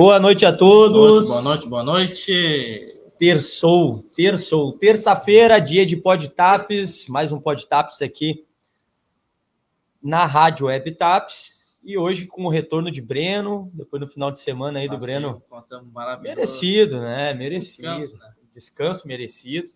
Boa noite a todos. Boa noite, boa noite. Terçou, terçou. Terça-feira, dia de Podtaps, mais um Podtaps aqui na Rádio Web Taps. E hoje com o retorno de Breno, depois no final de semana aí do Breno. Merecido, né? Merecido. Descanso, né? Descanso merecido.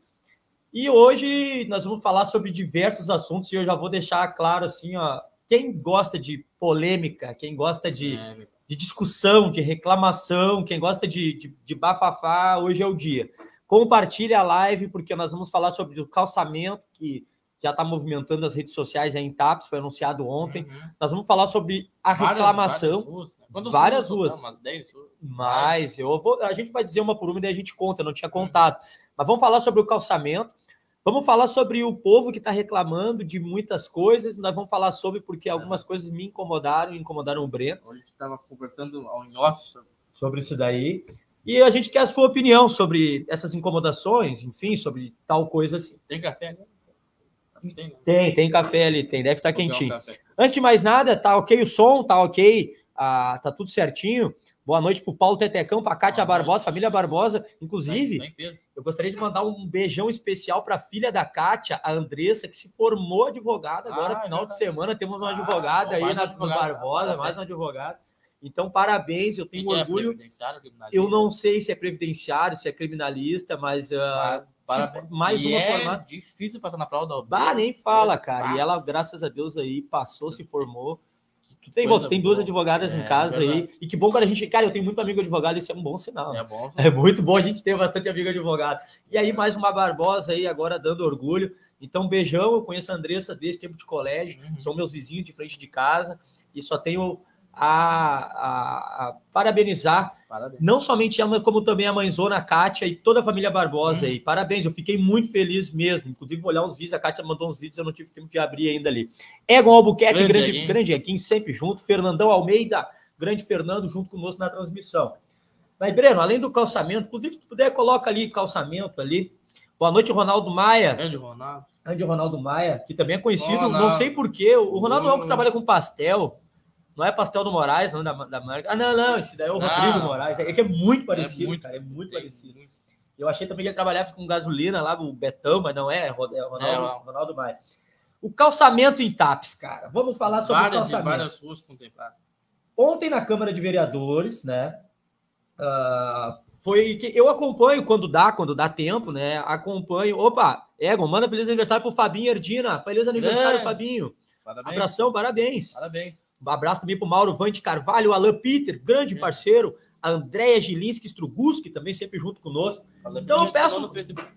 E hoje nós vamos falar sobre diversos assuntos e eu já vou deixar claro assim, ó, quem gosta de polêmica, quem gosta de é, de discussão, de reclamação, quem gosta de, de, de bafafá, hoje é o dia. Compartilhe a live, porque nós vamos falar sobre o calçamento, que já está movimentando as redes sociais aí em TAPS, foi anunciado ontem. Uhum. Nós vamos falar sobre a reclamação. Várias, ruas. Né? Várias ruas. Não, umas 10 ruas. Mas eu vou, a gente vai dizer uma por uma e daí a gente conta, não tinha contado. Uhum. Mas vamos falar sobre o calçamento. Vamos falar sobre o povo que está reclamando de muitas coisas. Nós vamos falar sobre porque algumas é. coisas me incomodaram e incomodaram o Breno. A gente estava conversando ao off sobre isso daí. E a gente quer a sua opinião sobre essas incomodações, enfim, sobre tal coisa assim. Tem café ali? Tem, né? tem, tem café ali, tem, deve estar tá quentinho. Um Antes de mais nada, tá ok o som, tá ok, ah, tá tudo certinho. Boa noite para o Paulo Tetecão, para a Kátia Barbosa, família Barbosa. Inclusive, eu gostaria de mandar um beijão especial para a filha da Kátia, a Andressa, que se formou advogada agora, ah, final de semana. Temos uma ah, advogada aí na advogada, Barbosa, mais uma advogada. Então, parabéns, eu tenho que orgulho. É eu não sei se é previdenciário, se é criminalista, mas. Uh, mais e uma é formada. difícil passar na prova da OB. Ah, nem fala, cara. E ela, graças a Deus, aí passou, se formou. Tu tem, bom, tu tem duas advogadas é, em casa é aí. E que bom quando a gente. Cara, eu tenho muito amigo advogado, isso é um bom sinal. É bom. É muito bom a gente ter bastante amigo advogado. E aí, mais uma Barbosa aí, agora dando orgulho. Então, beijão. Eu conheço a Andressa desde tempo de colégio, uhum. são meus vizinhos de frente de casa. E só tenho a, a, a parabenizar Parabéns. não somente ela, mas como também a mãezona Kátia e toda a família Barbosa hum. aí. Parabéns, eu fiquei muito feliz mesmo. Inclusive, vou olhar os vídeos, a Kátia mandou uns vídeos, eu não tive tempo de abrir ainda ali. Egon Albuquerque, grande, grande, grande Equim, sempre junto. Fernandão Almeida, grande Fernando, junto conosco na transmissão. Mas, Breno, além do calçamento, inclusive, se tu puder, coloca ali calçamento ali. Boa noite, Ronaldo Maia. Grande Ronaldo. Grande Ronaldo Maia, que também é conhecido, Ronaldo. não sei porquê. O Ronaldo é um que trabalha com pastel. Não é Pastel do Moraes, não, da, da marca. Ah, não, não, esse daí é o Rodrigo Moraes. É que é muito é parecido, é muito, cara, é muito parecido. Eu achei também que ele trabalhava com gasolina lá, o Betão, mas não é, é Ronaldo, é, Ronaldo Maia. O calçamento em TAPS, cara. Vamos falar sobre várias, o calçamento. Várias ruas contempladas. Ontem na Câmara de Vereadores, né? Uh, foi que eu acompanho quando dá, quando dá tempo, né? Acompanho. Opa, Egon, manda feliz aniversário pro Fabinho Erdina. Feliz aniversário, é. Fabinho. Parabéns. Abração, parabéns. Parabéns. Um abraço também para o Mauro Vante Carvalho, o Alan Peter, grande parceiro, a Andréia Gilinski Struguski, também sempre junto conosco. Então eu peço.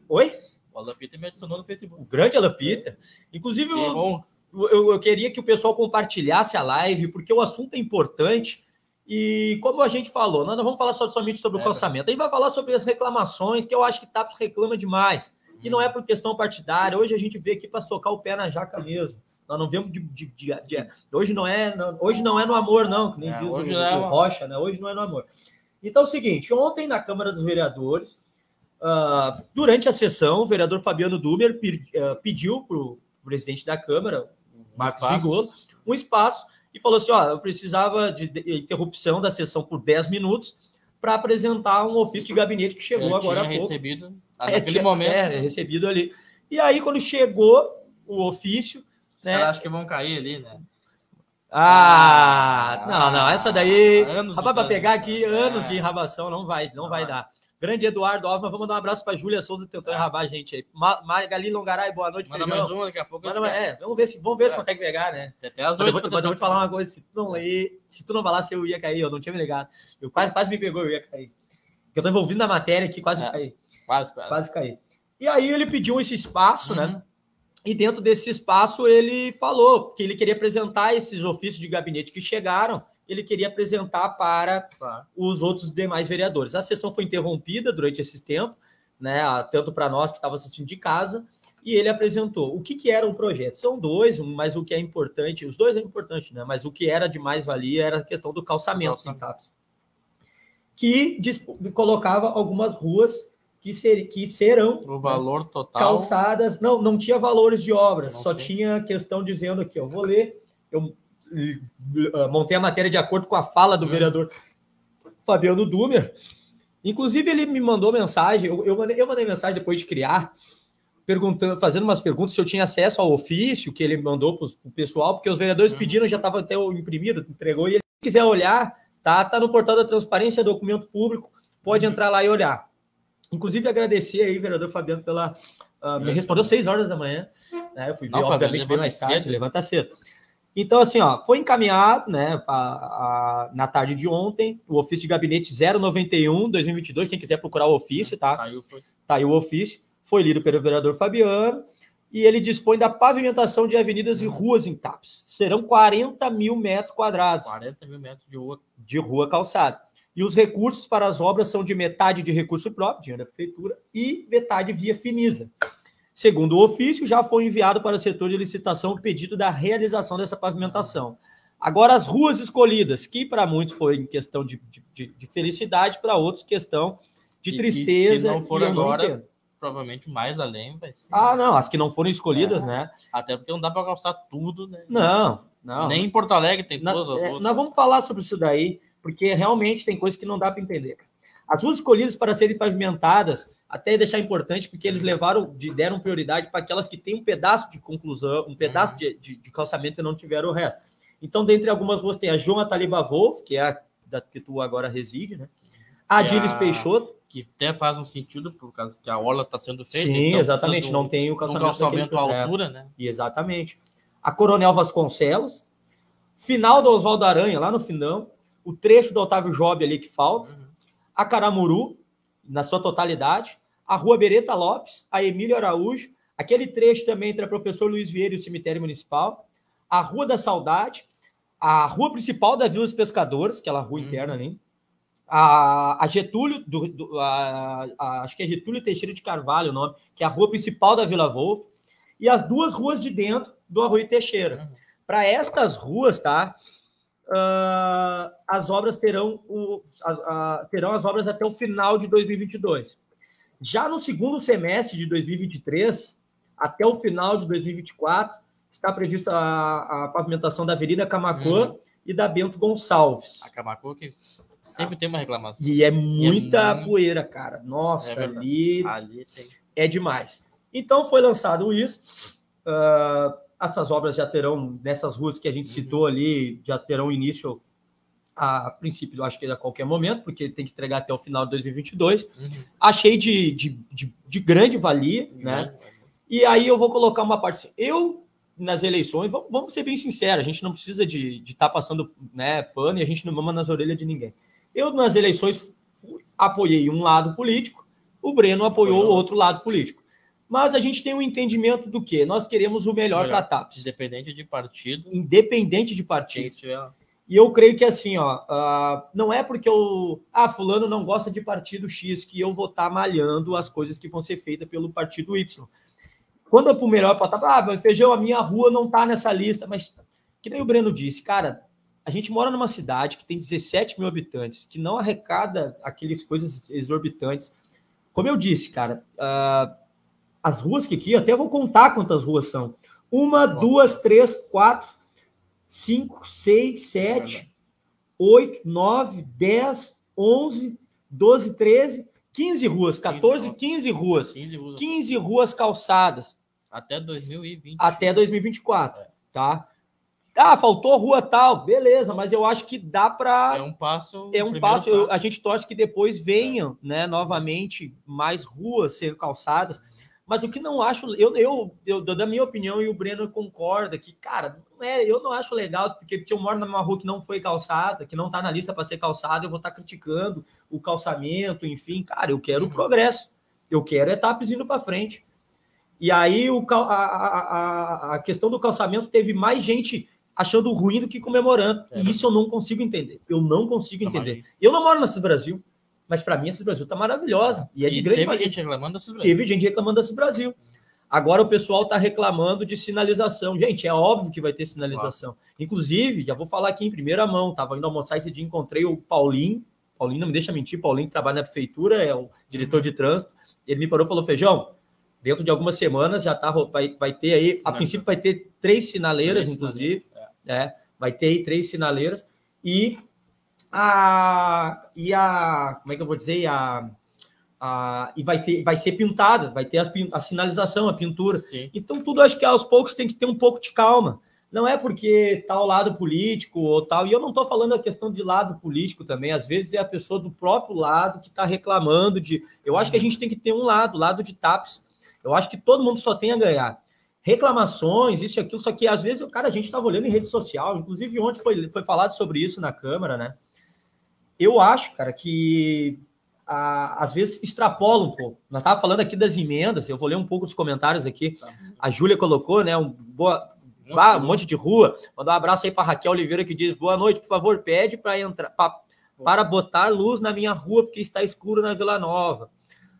Oi? O Alan Peter me adicionou no Facebook. O grande Alan Peter. Inclusive, eu, eu, eu, queria que o pessoal compartilhasse a live, porque o assunto é importante. E como a gente falou, nós não vamos falar só, somente sobre o é, calçamento, a gente vai falar sobre as reclamações, que eu acho que TAPS reclama demais. E não é por questão partidária. Hoje a gente vê aqui para socar o pé na jaca mesmo. Nós não vemos de, de, de, de, hoje não é hoje não é no amor não, que nem é, diz hoje o, é o Rocha, né? Hoje não é no amor. Então é o seguinte, ontem na Câmara dos Vereadores, uh, durante a sessão, o vereador Fabiano Dumer uh, pediu para o presidente da Câmara, Marcos Vigolo, um espaço e falou assim, ó, eu precisava de, interrupção da sessão por 10 minutos para apresentar um ofício de gabinete que chegou eu agora há pouco. recebido é, naquele é, momento. É, recebido ali. E aí, quando chegou o ofício, né? Os caras que vão cair ali, né? Ah, ah não, não, essa daí. Anos rapaz, para pegar aqui anos é. de enrabação não vai, não vai dar. Grande Eduardo Alves, vamos mandar um abraço para Júlia Souza tentando Tá. enrabar a gente aí. Ma Magali Longaray, boa noite, Manda feijão. mais uma, daqui a pouco. Manda é, vamos ver se, vamos ver se É. consegue pegar, né? Até as Mas eu, vou, mas eu vou te falar uma coisa, se tu não ler, se tu não falasse, eu ia cair, eu não tinha me ligado. Eu quase, quase me pegou, eu ia cair. Porque eu tô envolvido na matéria aqui, quase É. caí. Quase, quase. Quase caí. E aí ele pediu esse espaço, né? E dentro desse espaço ele falou que ele queria apresentar esses ofícios de gabinete que chegaram, ele queria apresentar para os outros demais vereadores. A sessão foi interrompida durante esse tempo, né, tanto para nós que estávamos assistindo de casa, e ele apresentou o que, que era o projeto. São dois, um, mas o que é importante, os dois é importante, né, mas o que era de mais valia era a questão do calçamento, Calçamento. Que colocava algumas ruas que, ser, que serão O valor total. calçadas, não, não tinha valores de obras, Não só tinha. tinha questão dizendo aqui, eu vou ler, eu uh, montei a matéria de acordo com a fala do Hum. vereador Fabiano Dumer, inclusive ele me mandou mensagem, eu, eu, mandei, eu mandei mensagem depois de criar, perguntando, fazendo umas perguntas se eu tinha acesso ao ofício que ele mandou para o pessoal, porque os vereadores Uhum. pediram, já estava até o imprimido, entregou, e ele se quiser olhar, tá, tá no portal da transparência, documento público, pode Uhum. entrar lá e olhar. Inclusive, agradecer aí, vereador Fabiano, pela. ah, me respondeu 6 horas da manhã. Né? Eu fui ver, Não, obviamente, bem mais tarde, levanta cedo. Então, assim, ó, foi encaminhado, né, a- a- na tarde de ontem, o ofício de gabinete 091 2022. Quem quiser procurar o ofício, tá? Caiu, foi. Tá aí o ofício. Foi lido pelo vereador Fabiano. E ele dispõe da pavimentação de avenidas e ruas em TAPS. Serão 40 mil metros quadrados 40 mil metros de rua. de rua calçada. E os recursos para as obras são de metade de recurso próprio, dinheiro da prefeitura, e metade via Finisa. Segundo o ofício, já foi enviado para o setor de licitação o pedido da realização dessa pavimentação. Agora, as ruas escolhidas, que para muitos foi em questão de, de- de felicidade, para outros questão de e tristeza. se não for agora. Provavelmente mais além vai ser. Ah, não, as que não foram escolhidas, né? Até porque não dá para calçar tudo, né? Não, não. Nem em Porto Alegre tem Na- todas as é, ruas. nós vamos falar sobre isso daí, porque realmente tem coisas que não dá para entender. As ruas escolhidas para serem pavimentadas, até deixar importante, porque eles levaram, de- deram prioridade para aquelas que têm um pedaço de conclusão, um pedaço Uhum. de, de- de calçamento e não tiveram o resto. Então, dentre algumas ruas, tem a João Ataliba Wolf, que é a da que tu agora reside, né? A Diles a- Peixoto. Que até faz um sentido, por causa que a orla está sendo feita. Sim, então exatamente. um- Não tem o um calçamento, calçamento à é. altura, né? E Exatamente. A Coronel Vasconcelos, final do Oswaldo Aranha, lá no finão, o trecho do Otávio Job ali que falta, Uhum. a Caramuru, na sua totalidade, a Rua Bereta Lopes, a Emílio Araújo, aquele trecho também entre a Professor Luiz Vieira e o Cemitério Municipal, a Rua da Saudade, a Rua Principal da Vila dos Pescadores, aquela rua Uhum. interna ali, a, a Getúlio, do, do- a- a- acho que é Getúlio Teixeira de Carvalho o nome, que é a rua principal da Vila Wolf, e as duas ruas de dentro do Arroio Teixeira. Uhum. Para estas ruas, tá? Ah, as obras terão, o, as- a- terão as obras até o final de 2022. Já no segundo semestre de 2023, até o final de 2024, está prevista a, a pavimentação da Avenida Camacuã Uhum. e da Bento Gonçalves. A Camacu que sempre tem uma reclamação. E é muita muito- poeira, cara. Nossa, É ali Ali tem. é demais. Então foi lançado isso. ah, essas obras já terão, nessas ruas que a gente Uhum. citou ali, já terão início a, princípio, eu acho que a qualquer momento, porque tem que entregar até o final de 2022. Uhum. Achei de, de, de, de grande valia, né? E aí eu vou colocar uma parte. assim, Eu, nas eleições, vamos, vamos ser bem sinceros, a gente não precisa de estar passando né, pano e a gente não mama nas orelhas de ninguém. Eu, nas eleições, apoiei um lado político, o Breno apoiou o Apoiou. outro lado político. Mas a gente tem um entendimento do que nós queremos o melhor Melhor. para a TAPS, Independente de partido, independente de partido. estiver. E eu creio que assim, ó, ah, não é porque eu, ah, fulano não gosta de partido X que eu vou estar malhando as coisas que vão ser feitas pelo partido Y. Quando é pro melhor para ah, mas feijão, a minha rua não tá nessa lista, mas que nem o Breno disse, cara, a gente mora numa cidade que tem 17 mil habitantes, que não arrecada aquelas coisas exorbitantes. Como eu disse, cara, ah, as ruas que aqui, até vou contar quantas ruas são. Uma, duas, três, quatro, cinco, seis, sete, oito, nove, dez, onze, doze, treze, 15 ruas, 14, 15 ruas. 15 ruas. 15 ruas calçadas Até 2020. até 2024, tá? Ah, faltou rua tal, beleza, mas eu acho que dá para. É um passo. É um passo. Eu, a gente torce que depois venham, né, novamente, mais ruas ser calçadas. Mas o que não acho, eu, eu, eu, da minha opinião, e o Breno concorda que, cara, não é, eu não acho legal, porque eu moro numa rua que não foi calçada, que não tá na lista para ser calçada, eu vou estar tá criticando o calçamento, enfim, cara, eu quero o uhum. progresso, eu quero etapas indo para frente. E aí o, a, a, a questão do calçamento teve mais gente achando ruim do que comemorando. É. E isso eu não consigo entender. Eu não consigo entender. Eu não moro nesse Brasil, mas para mim esse Brasil tá maravilhosa. E é de e grande Teve gente reclamando desse Brasil. Teve gente reclamando desse Brasil. Agora o pessoal está reclamando de sinalização. Gente, é óbvio que vai ter sinalização. Claro. Inclusive, já vou falar aqui em primeira mão, estava indo almoçar esse dia, encontrei o Paulinho. Paulinho, não me deixa mentir, Paulinho que trabalha na prefeitura, é o diretor de trânsito. Ele me parou e falou: Feijão, dentro de algumas semanas já tá, vai, vai ter aí, a princípio vai ter três sinaleiras, três inclusive. É, vai ter aí três sinaleiras e a e a como é que eu vou dizer a, a e vai ter vai ser pintada, vai ter a, a sinalização, a pintura. Sim. Então tudo acho que aos poucos tem que ter um pouco de calma. Não é porque tá ao lado político ou tal, e eu não estou falando a questão de lado político também, às vezes é a pessoa do próprio lado que está reclamando de. Eu acho que a gente tem que ter um lado, lado de TAPS. Eu acho que todo mundo só tem a ganhar reclamações, isso e aquilo, só que às vezes, cara, a gente estava olhando em rede social, inclusive ontem foi, foi falado sobre isso na Câmara, né? Eu acho, cara, que a, às vezes extrapola um pouco. Nós estávamos falando aqui das emendas, eu vou ler um pouco dos comentários aqui. Tá. A Júlia colocou, né? Um, boa, um monte de rua. Mandar um abraço aí para Raquel Oliveira que diz: boa noite, por favor, pede para entrar pra, para botar luz na minha rua, porque está escuro na Vila Nova.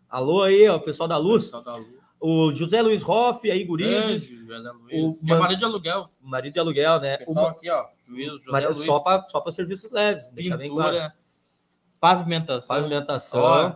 Alô aí, ó, pessoal da luz. Pessoal da luz o José Luiz Hoff, aí, Gurizes. É, o é marido de aluguel. Marido de aluguel, né? O aqui, ó. Juiz, José Mar... Luiz. Só para serviços leves. Pintura, bem claro. Pavimentação. Pavimentação. Ó,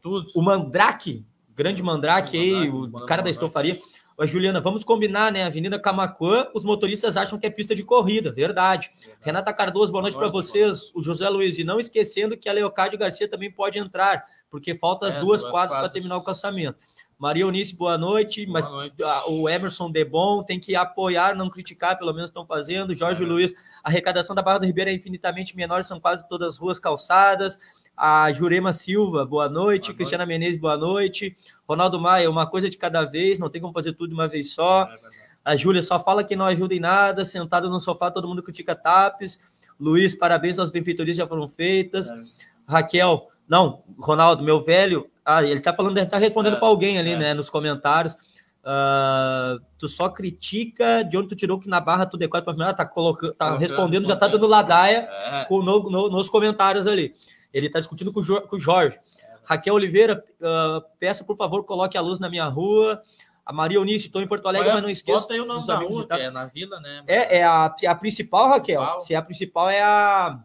tudo. O Mandrake, grande Mandrake o aí, o cara da estofaria. Ô, Juliana, vamos combinar, né? Avenida Camacuã, os motoristas acham que é pista de corrida, verdade. verdade. Renata Cardoso, boa noite para vocês. O José Luiz, e não esquecendo que a Leocádio Garcia também pode entrar, porque falta as é, duas, duas quadras para terminar o calçamento. Maria Eunice, boa noite. Boa mas noite. o Emerson Debon tem que apoiar, não criticar, pelo menos estão fazendo. Jorge é. Luiz, a arrecadação da Barra do Ribeiro é infinitamente menor, são quase todas as ruas calçadas. A Jurema Silva, boa noite. Boa Cristiana noite. Menezes, boa noite. Ronaldo Maia, uma coisa de cada vez, não tem como fazer tudo de uma vez só. É a Júlia só fala que não ajuda em nada, sentado no sofá, todo mundo critica TAPES. Luiz, parabéns às benfeitorias já foram feitas. É. Raquel, não, Ronaldo, meu velho, ah, ele tá falando, tá respondendo é, para alguém ali, é. né, nos comentários. Uh, tu só critica de onde tu tirou que na barra tu decora para tá colocando, tá respondendo, já tá dando ladaia é. com, no, no, nos comentários ali. Ele tá discutindo com, o, com o Jorge. É. Raquel Oliveira, uh, peço por favor, coloque a luz na minha rua. A Maria Eunice, estou em Porto Alegre, mas não esqueça. Bota aí o nome da rua, que é na vila, né? É, é a, a principal, Raquel. Principal. Se é a principal é a,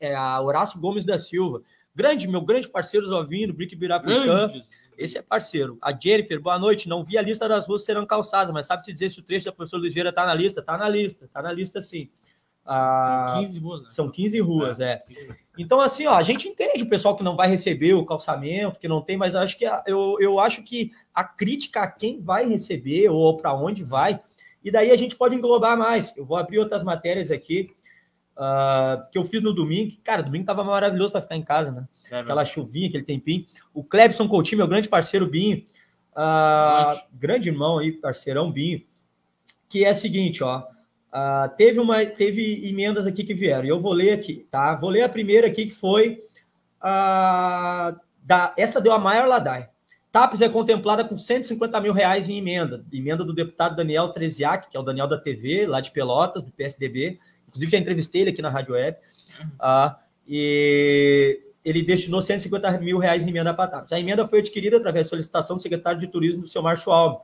é a Horácio Gomes da Silva. Grande, meu grande parceiro Zovinho, Brick Birapicã. Esse é parceiro. A Jennifer, boa noite. Não vi a lista das ruas serão calçadas, mas sabe te dizer se o trecho da professora Luiz Vieira está na lista? Está na lista, está na lista sim. Ah, são 15 ruas, né? São 15 ruas, é. é. Então, assim, ó, a gente entende o pessoal que não vai receber o calçamento, que não tem, mas acho que eu, eu acho que a crítica a quem vai receber ou para onde vai, e daí a gente pode englobar mais. Eu vou abrir outras matérias aqui uh, que eu fiz no domingo. Cara, domingo tava maravilhoso para ficar em casa, né? É, Aquela chuvinha, aquele tempinho. O Clebson Coutinho, meu grande parceiro Binho, uh, grande irmão aí, parceirão Binho, que é o seguinte, ó. Uh, teve, uma, teve emendas aqui que vieram, e eu vou ler aqui, tá? Vou ler a primeira aqui, que foi. Uh, da, essa deu a maior ladaia. TAPES é contemplada com 150 mil reais em emenda. Emenda do deputado Daniel Treziak, que é o Daniel da TV, lá de Pelotas, do PSDB. Inclusive, já entrevistei ele aqui na Rádio Web. Uh, e ele destinou 150 mil reais em emenda para TAPS. A emenda foi adquirida através da solicitação do secretário de Turismo do seu Márcio Alves.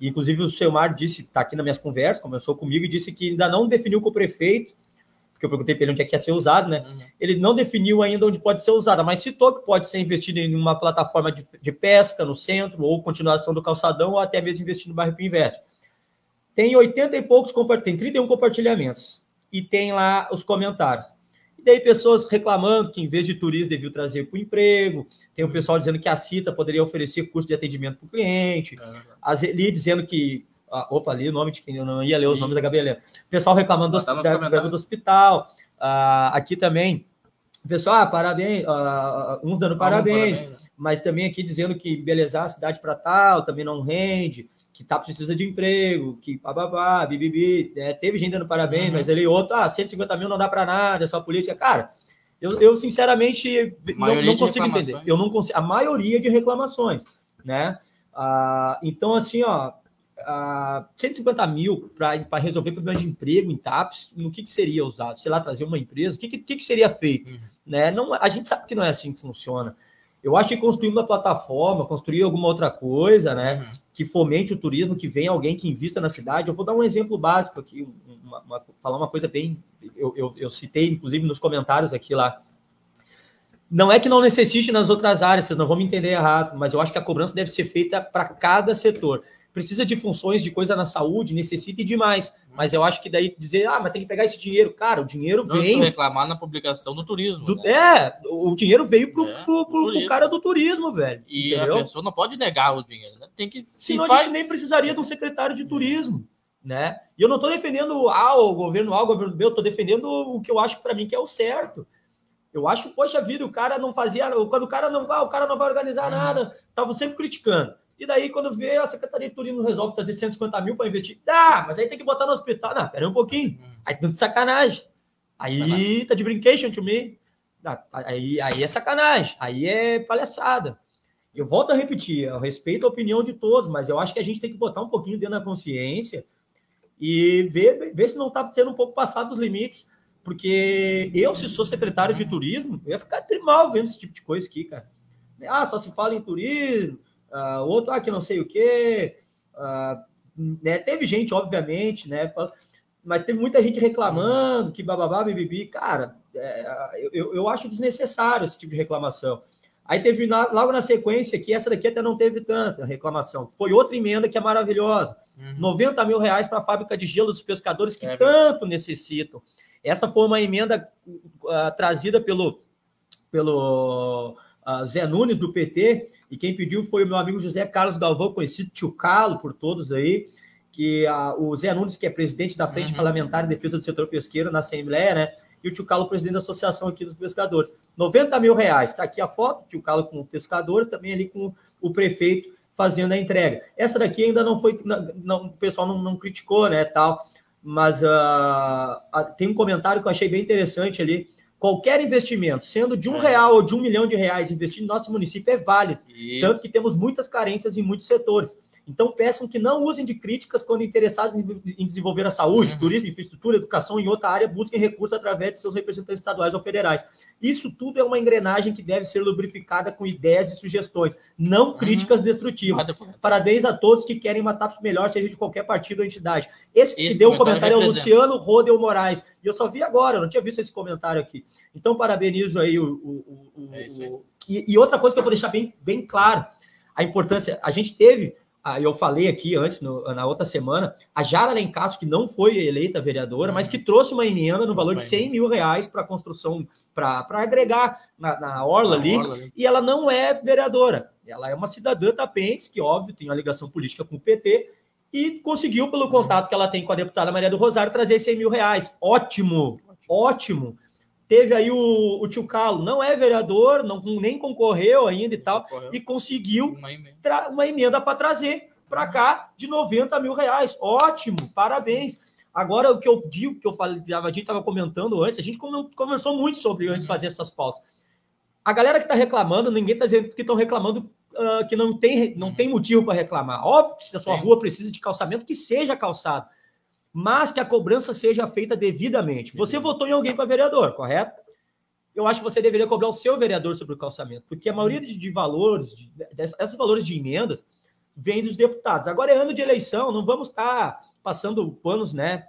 E, inclusive, o seu Mar disse, está aqui nas minhas conversas, conversou comigo e disse que ainda não definiu com o prefeito, porque eu perguntei para ele onde é que ia ser usado, né? Uhum. Ele não definiu ainda onde pode ser usada, mas citou que pode ser investido em uma plataforma de, de pesca no centro, ou continuação do calçadão, ou até mesmo investir no bairro Invest. Tem 80 e poucos, tem 31 compartilhamentos e tem lá os comentários. E daí pessoas reclamando que em vez de turismo devia trazer para o emprego, tem o pessoal dizendo que a CITA poderia oferecer curso de atendimento para o cliente, ali dizendo que Ah, opa, ali o nome de quem eu não ia ler os nomes da Gabriela. Pessoal reclamando do, da- do hospital. Ah, aqui também. Pessoal, ah, parabéns. ah, uns dando parabéns, Parabéns, né? mas também aqui dizendo que belezar a cidade para tal também não rende, que tá precisa de emprego, que bababá, bibibi. né? Teve gente dando parabéns, Uhum. mas ele outro, ah, 150 mil não dá para nada, é só política. Cara, eu, eu sinceramente não, não consigo entender. Eu não consigo. A maioria de reclamações, né? Ah, então, assim, ó, ah, 150 mil para resolver problema de emprego em TAPS, no que, que seria usado? Sei lá, trazer uma empresa, o que, que, que que seria feito? Uhum. Né? Não, a gente sabe que não é assim que funciona. Eu acho que construir uma plataforma, construir alguma outra coisa, né? Uhum. que fomente o turismo, que venha alguém que invista na cidade. Eu vou dar um exemplo básico aqui, uma- uma- falar uma coisa bem. Eu, eu, eu citei, inclusive, nos comentários aqui lá. Não é que não necessite nas outras áreas, vocês não vão me entender errado, mas eu acho que a cobrança deve ser feita para cada setor. Precisa de funções de coisa na saúde, necessita e demais. Mas eu acho que daí dizer, ah, mas tem que pegar esse dinheiro. Cara, o dinheiro Não vem. reclamar na publicação do turismo. do- né? é, o dinheiro veio pro, É, pro, pro- pro cara do turismo, velho. E entendeu? a pessoa não pode negar o dinheiro, né? Tem que. Se Senão a faz, gente nem precisaria de um secretário de turismo, né? E eu não estou defendendo A, o governo A, o governo B, eu estou defendendo o que eu acho para mim que é o certo. Eu acho, poxa vida, o cara não fazia, quando o cara não vai, o cara não vai organizar Uhum. nada, estavam sempre criticando. E daí, quando vê, a Secretaria de Turismo resolve trazer 150 mil para investir. Dá, mas aí tem que botar no hospital. Não, pera aí um pouquinho. Hum. Aí tá de sacanagem. Aí tá de brincation to me. Ah, Aí, aí é sacanagem. Aí é palhaçada. Eu volto a repetir, eu respeito a opinião de todos, mas eu acho que a gente tem que botar um pouquinho dentro da consciência e ver, ver se não está sendo um pouco passado dos limites. Porque eu, se sou secretário de turismo, eu ia ficar mal vendo esse tipo de coisa aqui, cara. Ah, só se fala em turismo, ah, outro, ah, que não sei o quê. ah, né? Teve gente, obviamente, né? Mas teve muita gente reclamando que bababá, bibibi. Cara, é, eu, eu acho desnecessário esse tipo de reclamação. Aí teve na- logo na sequência que essa daqui até não teve tanta reclamação. Foi outra emenda que é maravilhosa. Uhum. 90 mil reais para a fábrica de gelo dos pescadores que É tanto necessitam. Essa foi uma emenda ah, trazida pelo, pelo ah, Zé Nunes, do PT, e quem pediu foi o meu amigo José Carlos Galvão, conhecido Tio Calo por todos aí, que ah, o Zé Nunes, que é presidente da Frente Uhum. Parlamentar em Defesa do Setor Pesqueiro na Assembleia, né? E o Tio Calo, presidente da Associação aqui dos Pescadores. 90 mil reais. Está aqui a foto, Tio Calo com pescadores, também ali com o prefeito fazendo a entrega. Essa daqui ainda não foi, não, não- o pessoal não, não criticou, né, tal, mas ah, tem um comentário que eu achei bem interessante ali. Qualquer investimento, sendo de um É. real ou de um milhão de reais investido no nosso município é válido, Isso. tanto que temos muitas carências em muitos setores. Então, peçam que não usem de críticas quando interessados em, desenvolver a saúde, Uhum. turismo, infraestrutura, educação em outra área, busquem recursos através de seus representantes estaduais ou federais. Isso tudo é uma engrenagem que deve ser lubrificada com ideias e sugestões, não Uhum. críticas destrutivas. Nada correto. Parabéns a todos que querem uma TAPS melhor, seja de qualquer partido ou entidade. Esse que Esse deu o comentário comentário é o. Luciano Rodel Moraes. E eu só vi agora, eu não tinha visto esse comentário aqui. Então, parabenizo aí o. o- o- É aí. o- e, e outra coisa que eu vou deixar bem, bem claro: a importância. A gente teve, eu falei aqui antes, no- na outra semana, a Jara Lencastre, que não foi eleita vereadora, mas que trouxe uma emenda no valor de 100 mil reais para a construção, para agregar na, na Orla ali Orla e ela não é vereadora. Ela é uma cidadã tapense, que, óbvio, tem uma ligação política com o PT, e conseguiu, pelo contato que ela tem com a deputada Maria do Rosário, trazer 100 mil reais. Ótimo, ótimo. Teve aí o, o tio Carlos, não é vereador, não, nem concorreu ainda e tal, e conseguiu Uma emenda. uma emenda para trazer para cá de 90 mil reais. Ótimo, parabéns. Agora, o que eu digo, que eu falei, a gente estava comentando antes, a gente conversou muito sobre antes de fazer essas pautas. A galera que está reclamando, ninguém está dizendo que estão reclamando ah, que não tem, não Uhum. tem motivo para reclamar. Óbvio que se a sua rua precisa de calçamento, que seja calçado. Mas que a cobrança seja feita devidamente. Você votou em alguém para vereador, correto? Eu acho que você deveria cobrar o seu vereador sobre o calçamento, porque a maioria de, de valores, de, dessas, esses valores de emendas, vem dos deputados. Agora é ano de eleição, não vamos estar passando panos, né?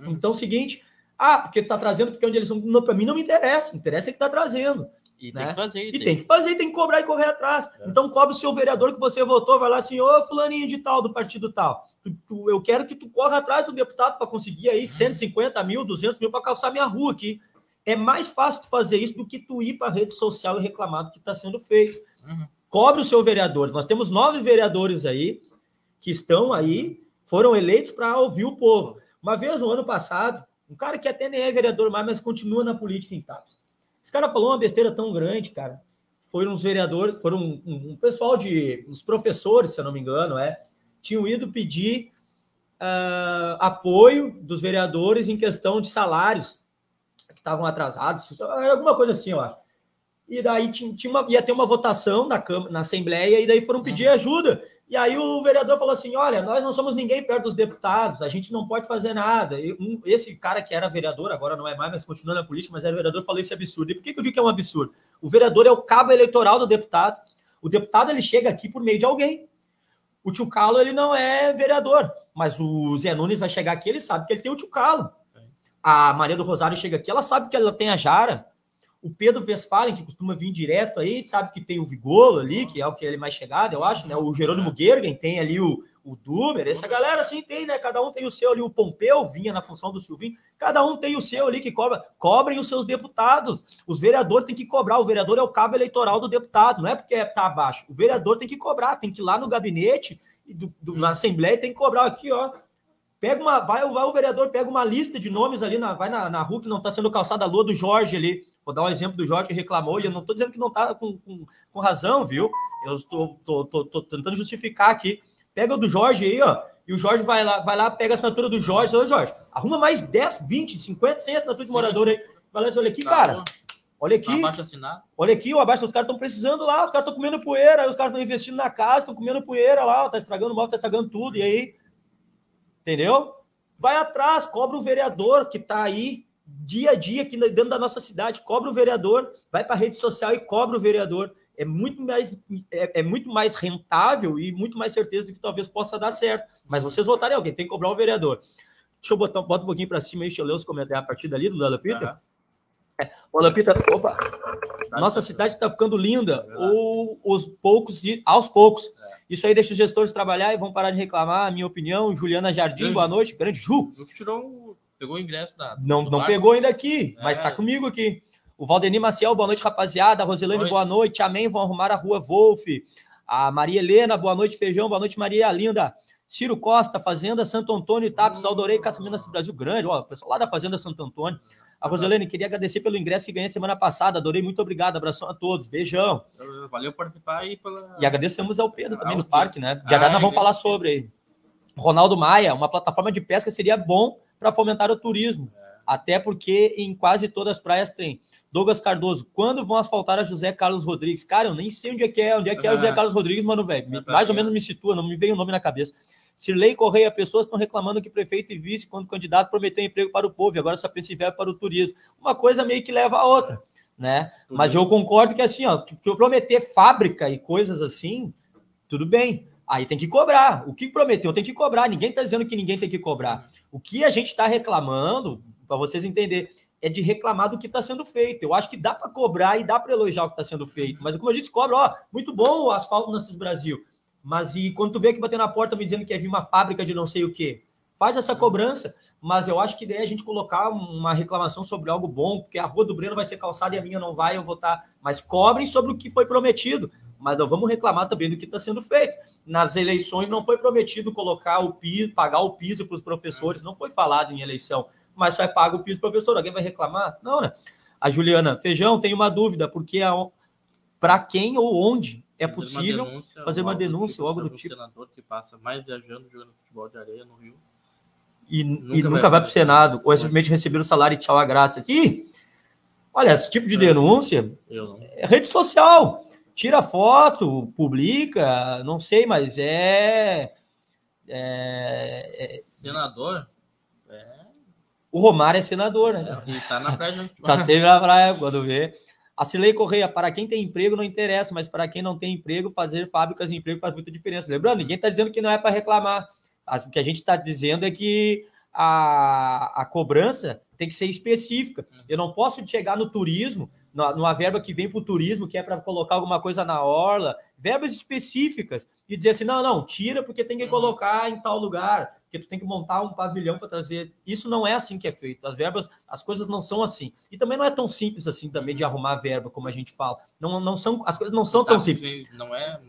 Uhum. Então, é o seguinte, ah, porque está trazendo, porque é onde eles são. Para mim não me interessa, interessa é que está trazendo. E né? tem que fazer. E tem que fazer, tem que cobrar e correr atrás. É. Então, cobre o seu vereador que você votou, vai lá assim, ô fulaninho de tal, do partido tal. Tu- tu- eu quero que tu corra atrás do deputado para conseguir aí 150 mil, 200 mil para calçar minha rua aqui. É mais fácil tu fazer isso do que tu ir para a rede social e reclamar do que está sendo feito. Uhum. Cobre o seu vereador. Nós temos nove vereadores aí que estão aí foram eleitos para ouvir o povo. Uma vez no ano passado, um cara que até nem é vereador mais, mas continua na política em Tapes. Esse cara falou uma besteira tão grande, cara. Foram uns vereadores, foram um, um, um pessoal de. os professores, se eu não me engano, é, tinham ido pedir uh, apoio dos vereadores em questão de salários que estavam atrasados, alguma coisa assim, eu acho. E daí tinha, tinha uma, ia ter uma votação na, na Assembleia, e daí foram pedir uhum. ajuda. E aí o vereador falou assim: olha, nós não somos ninguém perto dos deputados, a gente não pode fazer nada. E um, esse cara que era vereador, agora não é mais, mas continua na política, mas era vereador, falou esse absurdo. E por que, que eu digo que é um absurdo? O vereador é o cabo eleitoral do deputado. O deputado ele chega aqui por meio de alguém. O tio Calo ele não é vereador, mas o Zé Nunes vai chegar aqui, ele sabe que ele tem o tio Calo. A Maria do Rosário chega aqui, ela sabe que ela tem a Jara. O Pedro Westphalen, que costuma vir direto aí, sabe que tem o Vigolo ali, que é o que ele mais chegado, eu acho, né? O Jerônimo Gergen tem ali o, o Dumer, essa galera assim tem, né? Cada um tem o seu ali, o Pompeu vinha na função do Silvinho, cada um tem o seu ali que cobra. Cobrem os seus deputados. Os vereadores têm que cobrar. O vereador é o cabo eleitoral do deputado, não é porque tá abaixo. O vereador tem que cobrar, tem que ir lá no gabinete, do, do, na Assembleia, tem que cobrar aqui, ó. Pega uma, vai, vai o vereador, pega uma lista de nomes ali, na, vai na, na rua que não está sendo calçada a lua do Jorge ali Vou dar um exemplo do Jorge que reclamou, e eu não estou dizendo que não está com, com, com, razão, viu? Eu estou tentando justificar aqui. Pega o do Jorge aí, ó, e o Jorge vai lá, vai lá pega a assinatura do Jorge. Ô, Jorge, arruma mais 10, 20, 50, 100 assinaturas de morador aí. Olha aqui, tá cara. Olha aqui. Olha aqui, o abaixo, os caras estão precisando lá, os caras estão comendo poeira, aí os caras estão investindo na casa, estão comendo poeira lá, tá estragando o móvel, tá estragando tudo, e aí. Entendeu? Vai atrás, cobra o vereador que tá aí dia a dia aqui dentro da nossa cidade, cobra o vereador, vai para a rede social e cobra o vereador. É muito, mais, é, é, muito mais rentável e muito mais certeza do que talvez possa dar certo. Mas vocês votarem alguém, tem que cobrar o vereador. Deixa eu botar bota um pouquinho para cima aí, deixa eu ler os comentários a partir dali do Lala Pita. Uhum. É, Lala Pita, opa, nossa cidade está ficando linda, é ou os poucos, aos poucos. É. Isso aí deixa os gestores trabalhar e vão parar de reclamar, minha opinião. Juliana Jardim, boa noite. Grande Ju. Tirou Pegou o ingresso da. Não, não pegou ainda aqui, é. mas está comigo aqui. O Valdemir Maciel, boa noite, rapaziada. A boa noite. Amém. Vão arrumar a rua Wolf. A Maria Helena, boa noite, feijão. Boa noite, Maria Linda. Ciro Costa, Fazenda Santo Antônio Itapes, Aldorei, Caçaminas Brasil Grande. Ó, pessoal lá da Fazenda Santo Antônio. A Rosilene, queria agradecer pelo ingresso que ganhei semana passada. Adorei, muito obrigado. Abração a todos. Beijão. Valeu participar aí pela. E agradecemos ao Pedro também no parque, né? Já já nós vamos falar sobre aí. Ronaldo Maia, uma plataforma de pesca seria bom para fomentar o turismo. Até porque em quase todas as praias tem. Douglas Cardoso, quando vão asfaltar a José Carlos Rodrigues? Cara, eu nem sei onde é que é, onde é que é o José Carlos Rodrigues, mano, velho. Mais ou menos me situa, não me veio o nome na cabeça. Sirlei Correia, pessoas estão reclamando que prefeito e vice, quando candidato, prometeu emprego para o povo, e agora essa princípio para o turismo. Uma coisa meio que leva a outra, né? Mas eu concordo que assim, ó, que eu prometer fábrica e coisas assim, tudo bem. Aí tem que cobrar. O que prometeu tem que cobrar. Ninguém está dizendo que ninguém tem que cobrar. O que a gente está reclamando, para vocês entenderem, é de reclamar do que está sendo feito. Eu acho que dá para cobrar e dá para elogiar o que está sendo feito. Mas como a gente cobra, ó, muito bom o asfalto no Brasil. Mas e quando tu vê que bater na porta me dizendo que é vir uma fábrica de não sei o quê? Faz essa cobrança, mas eu acho que daí a gente colocar uma reclamação sobre algo bom, porque a rua do Breno vai ser calçada e a minha não vai, eu vou estar. Tá... Mas cobrem sobre o que foi prometido mas não vamos reclamar também do que está sendo feito. Nas eleições não foi prometido colocar o piso, pagar o piso para os professores, não foi falado em eleição, mas só é pago o piso professor. Alguém vai reclamar? Não, né? A Juliana, Feijão, tem uma dúvida, porque para quem ou onde é possível fazer uma denúncia, fazer uma denúncia ou algo do tipo. senador que passa mais viajando jogando futebol de areia no Rio. E nunca, e nunca vai, vai para o Senado, ou é simplesmente receber o salário e tchau a graça. Ih, olha, esse tipo de denúncia é rede social tira foto, publica, não sei, mas é. é, é senador? É. O Romário é senador, né? E tá na praia de Tá sempre na praia, quando vê. A Cilei Correia, para quem tem emprego não interessa, mas para quem não tem emprego, fazer fábricas de emprego faz muita diferença. Lembrando, ninguém está dizendo que não é para reclamar. O que a gente está dizendo é que a, a cobrança tem que ser específica. Eu não posso chegar no turismo numa verba que vem para o turismo, que é para colocar alguma coisa na orla, verbas específicas, e dizer assim: não, não, tira porque tem que uhum. colocar em tal lugar, porque tu tem que montar um pavilhão para trazer. Isso não é assim que é feito. As verbas, as coisas não são assim. E também não é tão simples assim também de uhum. arrumar verba, como a gente fala. Não, não são, as coisas não são tão simples. Não é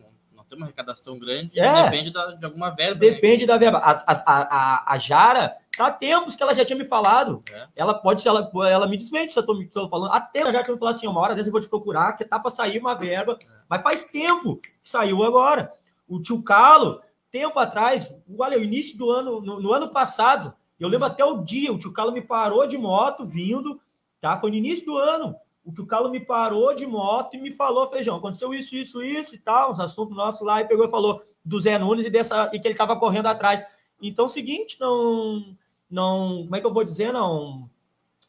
tem uma arrecadação grande, É. depende da- de alguma verba. né? Depende da verba. As- a, a, a Jara, tá há tempos que ela já tinha me falado. É. Ela pode, ela, ela me desmente se eu tô, me- tô falando. Até ela já tinha me falado assim: uma hora dessa eu vou te procurar, que tá para sair uma verba. Mas faz tempo que saiu agora. O tio Calo, tempo atrás, olha, o início do ano, no, no ano passado, eu lembro até o dia, o tio Calo me parou de moto vindo, tá? Foi no início do ano. O tio Calo me parou de moto e me falou, feijão, aconteceu isso, isso, isso e tal, uns assuntos nossos lá, e pegou e falou do Zé Nunes e, dessa, e que ele tava correndo atrás. Então, é o seguinte, não, não, como é que eu vou dizer, não,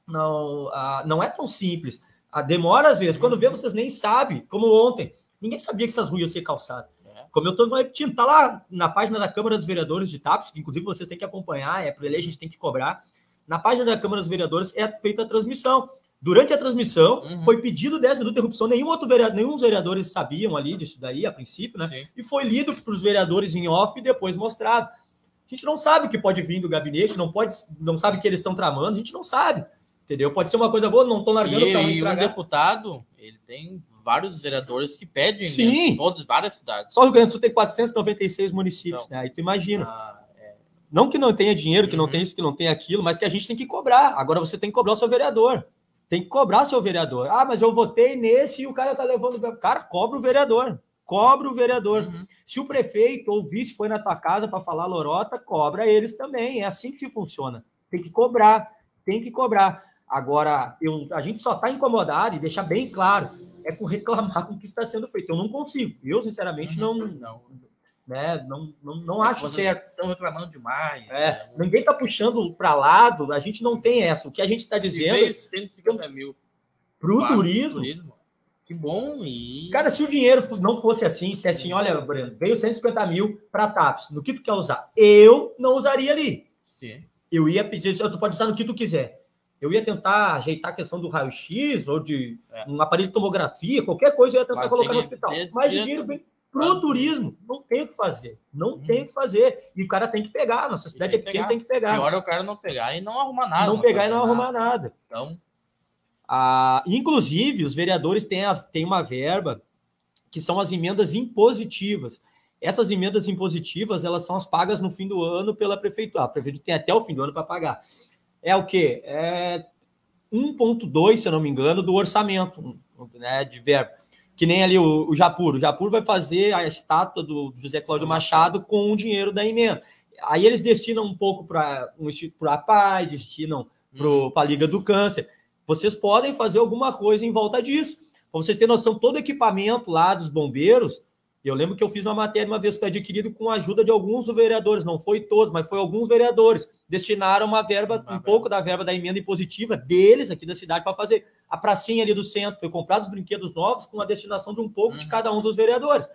não, ah, não é tão simples. Ah, demora às vezes. Quando vê, vocês nem sabem. Como ontem, ninguém sabia que essas ruas iam ser calçadas. É. Como eu estou repetindo, tá lá na página da Câmara dos Vereadores de TAPS, que inclusive vocês têm que acompanhar, é por ele a gente tem que cobrar. Na página da Câmara dos Vereadores é feita a transmissão. Durante a transmissão, Uhum. foi pedido 10 minutos de interrupção. Nenhum outro vereador, nenhum dos vereadores sabiam ali disso daí, a princípio, né? Sim. e foi lido para os vereadores em off e depois mostrado. A gente não sabe o que pode vir do gabinete, não pode, não sabe o que eles estão tramando, a gente não sabe. Entendeu? Pode ser uma coisa boa, não estão largando E, para não e um deputado, ele tem vários vereadores que pedem, Sim. né? Todas, várias cidades. Só o Rio Grande do Sul tem 496 municípios, Então. né? Aí tu imagina. Ah, Não que não tenha dinheiro, que não Uhum. tem isso, que não tem aquilo, mas que a gente tem que cobrar. Agora você tem que cobrar o seu vereador. Tem que cobrar seu vereador. Ah, mas eu votei nesse e o cara tá levando. Cara, cobra o vereador. Cobra o vereador. uhum. Se o prefeito ou o vice foi na tua casa para falar lorota, cobra eles também. É assim que se funciona. Tem que cobrar, tem que cobrar. Agora, eu, a gente só está incomodado e deixar bem claro, é com reclamar com o que está sendo feito. Eu não consigo. Eu, sinceramente, Uhum. não, não. Né, não, não, não acho certo. Estão reclamando demais. É, né? ninguém está puxando para lado, a gente não tem essa. O que a gente está dizendo veio 150 mil para o turismo, Que bom. E... Cara, se o dinheiro não fosse assim, se é assim, olha, Breno, veio 150 mil para TAPS, no que tu quer usar? Eu não usaria ali. Sim. Eu ia pedir, tu pode usar no que tu quiser. Eu ia tentar ajeitar a questão do raio-x ou de É. um aparelho de tomografia, qualquer coisa eu ia tentar Mas colocar no hospital. Mas o dinheiro vem pro turismo. Não tem o que fazer. Não Uhum. tem o que fazer. E o cara tem que pegar. Nossa cidade é pequena, tem que pegar. Pior é o cara não pegar e não arrumar nada. não pegar e não arrumar nada. Então, Ah, inclusive, os vereadores têm, a- têm uma verba que são as emendas impositivas. Essas emendas impositivas, elas são as pagas no fim do ano pela prefeitura. A prefeitura tem até o fim do ano para pagar. É o quê? É 1,2, se eu não me engano, do orçamento né, de verba. Que nem ali o, o Japur. O Japur vai fazer a estátua do José Cláudio Machado com o dinheiro da emenda. Aí eles destinam um pouco para um, a PAI, destinam hum, para a Liga do Câncer. Vocês podem fazer alguma coisa em volta disso. Para vocês terem noção, todo o equipamento lá dos bombeiros, eu lembro que eu fiz uma matéria uma vez, foi adquirido com a ajuda de alguns vereadores, não foi todos, mas foi alguns vereadores. Destinaram uma verba, um pouco da verba da emenda impositiva deles aqui da cidade para fazer. A pracinha ali do centro, foi comprado os brinquedos novos com a destinação de um pouco de Uhum. cada um dos vereadores.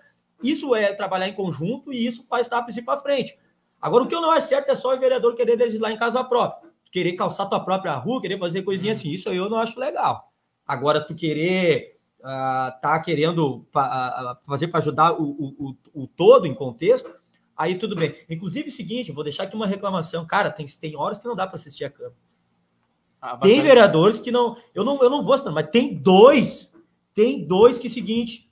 Isso é trabalhar em conjunto e isso faz TAPS ir para frente. Agora, o que eu não acho certo é só o vereador querer legislar em casa própria. Querer calçar tua própria rua, querer fazer coisinha Uhum. assim. Isso aí eu não acho legal. Agora, tu querer ah, tá querendo pa- ah, ah, fazer para ajudar o, o, o, o todo em contexto, aí tudo bem. Inclusive, o seguinte, vou deixar aqui uma reclamação. Cara, tem, tem horas que não dá para assistir a câmera. ah, Tem vereadores que não. Eu não, eu não vou, mas tem dois. Tem dois que, seguinte,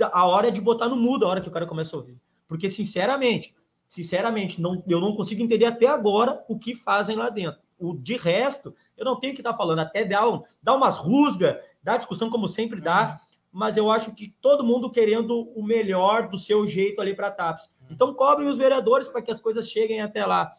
a hora é de botar no mudo a hora que o cara começa a ouvir. Porque, sinceramente, sinceramente, não, eu não consigo entender até agora o que fazem lá dentro. O de resto, eu não tenho que estar falando, até dá, um, dá umas rusgas, dá discussão como sempre dá, mas eu acho que todo mundo querendo o melhor do seu jeito ali para TAPS. Então cobrem os vereadores para que as coisas cheguem até lá.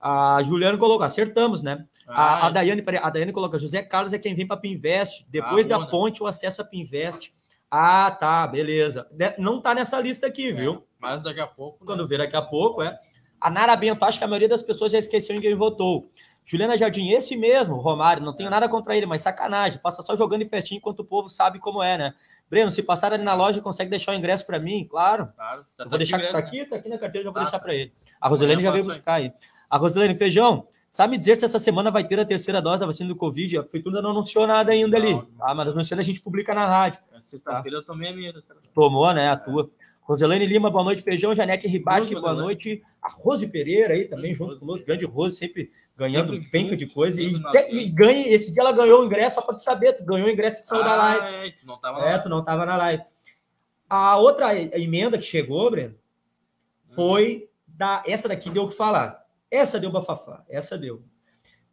A Juliana colocou, acertamos, né? Ah, A, a, Daiane, peraí, a Daiane coloca, José Carlos é quem vem para Pinvest. Depois Ah, da né? ponte, o acesso a Pinvest. Ah, tá, beleza. De- Não tá nessa lista aqui, é, viu? Mas daqui a pouco. né? Quando ver daqui a pouco, é. A Nara Bento, acho que a maioria das pessoas já esqueceu em quem votou. Juliana Jardim, esse mesmo, Romário, não tenho nada contra ele, mas sacanagem, passa só jogando em festinha enquanto o povo sabe como é, né? Breno, se passar ali na loja, consegue deixar o ingresso para mim? Claro. Claro, já Eu vou deixar aqui tá né? aqui, tá aqui na carteira, já vou Ah, deixar tá. para ele. A Roselene já veio buscar aí. A Roselene, feijão, sabe me dizer se essa semana vai ter a terceira dose da vacina do Covid? A prefeitura não anunciou nada ainda ali. Não, não. Ah, mas anunciando a gente publica na rádio. É, Sexta-feira eu tomei a minha. Tomou, né? A tua. Roselene Lima, boa noite, feijão. Janete Rose, boa noite. A Rose Pereira aí também, Hum, junto conosco. Grande Rose, sempre ganhando Sempre penca junto, de coisa. E, frente. e ganha, esse dia ela ganhou o ingresso, só pra te saber, tu ganhou o ingresso de saiu da live. É, tu não tava É, lá. tu não tava na live. A outra emenda que chegou, Breno, foi da. Essa daqui deu o que falar. Essa deu bafafá. Essa deu.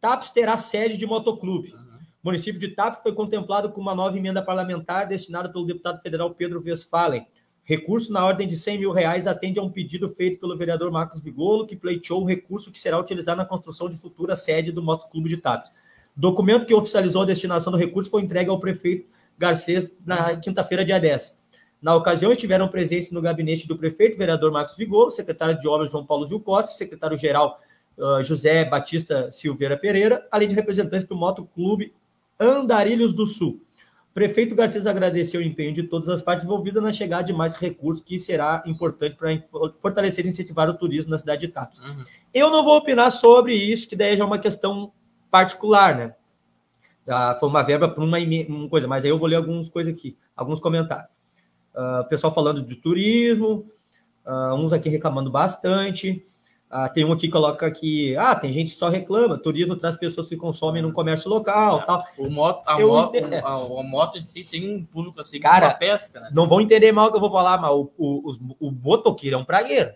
TAPS terá sede de motoclube. Uhum. O município de TAPS foi contemplado com uma nova emenda parlamentar destinada pelo deputado federal Pedro Westphalen. Recurso na ordem de 100 mil reais atende a um pedido feito pelo vereador Marcos Vigolo, que pleiteou o recurso que será utilizado na construção de futura sede do Motoclube de TAPS. Documento que oficializou a destinação do recurso foi entregue ao prefeito Garcês na quinta-feira, dia 10. Na ocasião, estiveram presentes no gabinete do prefeito, vereador Marcos Vigolo, secretário de obras João Paulo Gil Costa, secretário-geral uh, José Batista Silveira Pereira, além de representantes do Motoclube Andarilhos do Sul. Prefeito Garcês agradeceu o empenho de todas as partes envolvidas na chegada de mais recursos, que será importante para fortalecer e incentivar o turismo na cidade de Tapes. Uhum. Eu não vou opinar sobre isso, que daí já é uma questão particular, né? Já foi uma verba para uma, uma, coisa, mas aí eu vou ler algumas coisas aqui, alguns comentários. Uh, pessoal falando de turismo, uh, uns aqui reclamando bastante. Uh, tem um aqui que coloca aqui, ah, tem gente que só reclama, turismo traz pessoas que consomem no comércio local, É, tal. O moto, a, moto, a, a moto em si tem um público assim, Cara, pesca, né? Não vão entender mal o que eu vou falar, mas o, o, os- o motoqueiro é um pragueiro.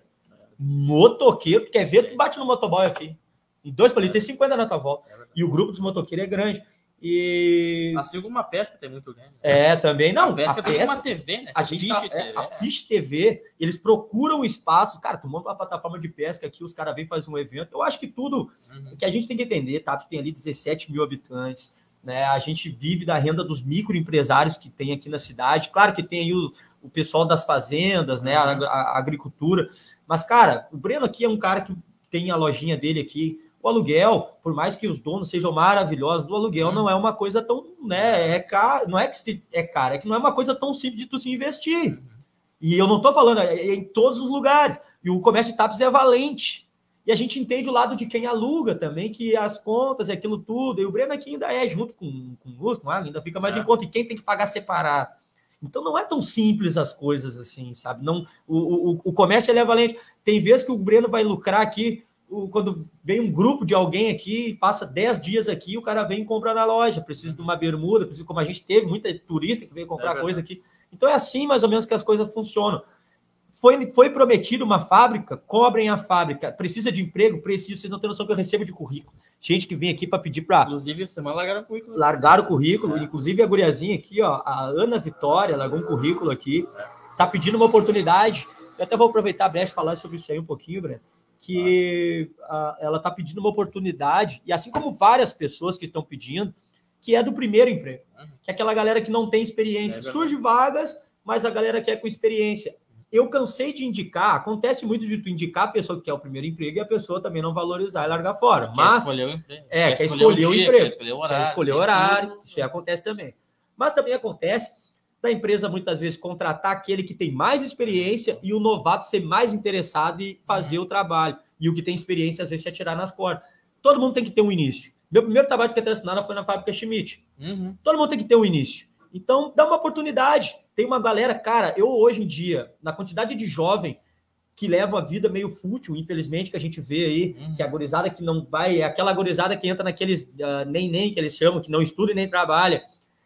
Motoqueiro, tu quer ver, tu bate no motoboy aqui. Em dois palitos, tem 50 na tua volta. É. E o grupo dos motoqueiros é grande. E. Assim como uma pesca tem muito grande. É, também. Não, a pesca a tem pesca, uma TV, né? a gente tá, Fish é, TV, a Fish TV, eles procuram espaço. Cara, tu monta uma plataforma de pesca aqui, os caras vêm fazer um evento. Eu acho que tudo Uhum. que a gente tem que entender, tá? Tu tem ali 17 mil habitantes, né? A gente vive da renda dos microempresários que tem aqui na cidade. Claro que tem aí o, o pessoal das fazendas, né? A, Uhum. a- a agricultura. Mas, cara, o Breno aqui é um cara que tem a lojinha dele aqui. O aluguel, por mais que os donos sejam maravilhosos, o aluguel não é uma coisa tão, né? É caro, não é que se- é caro, é que não é uma coisa tão simples de tu se investir. E eu não tô falando, é é em todos os lugares. E o comércio de tapas é valente. E a gente entende o lado de quem aluga também, que as contas e aquilo tudo. E o Breno aqui ainda é junto com, com o Luz, com o Águia, ainda fica mais É. em conta. E quem tem que pagar separado. Então não é tão simples as coisas assim, sabe? Não, o, o, o comércio é valente. Tem vezes que o Breno vai lucrar aqui, quando vem um grupo de alguém aqui, passa 10 dias aqui, o cara vem e compra na loja. Precisa de uma bermuda, precisa, como a gente teve, muita turista que veio comprar verdade. coisa aqui. Então é assim mais ou menos que as coisas funcionam. Foi, foi prometido uma fábrica, cobrem a fábrica. Precisa de emprego? Precisa. Vocês não têm noção que eu recebo de currículo. Gente que vem aqui para pedir para Inclusive, semana largaram o currículo. largar o currículo. É. Inclusive a guriazinha aqui, ó, a Ana Vitória, largou um currículo aqui. Tá pedindo uma oportunidade. Eu até vou aproveitar a brecha falar sobre isso aí um pouquinho, Breno. Que ah, ela tá pedindo uma oportunidade, e assim como várias pessoas que estão pedindo, que é do primeiro emprego. Uhum. Que é aquela galera que não tem experiência. É. Surge vagas, mas a galera quer com experiência. Eu cansei de indicar, acontece muito de tu indicar a pessoa que quer o primeiro emprego e a pessoa também não valorizar e largar fora. Quer Mas escolher o emprego. É, quer escolher o emprego. Quer escolher o horário. Quer escolher tem horário, isso aí acontece também. Mas também acontece da empresa muitas vezes contratar aquele que tem mais experiência e o novato ser mais interessado em fazer o trabalho. E o que tem experiência, às vezes, se atirar nas cordas. Todo mundo tem que ter um início. Meu primeiro trabalho de carteira foi na fábrica Schmidt. Uhum. Todo mundo tem que ter um início. Então, dá uma oportunidade. Tem uma galera, cara, eu hoje em dia, na quantidade de jovem que leva a vida meio fútil, infelizmente, que a gente vê aí, Uhum. que a gorizada que não vai, é aquela gorizada que entra naqueles ah, nem nem que eles chamam, que não estuda e nem trabalha.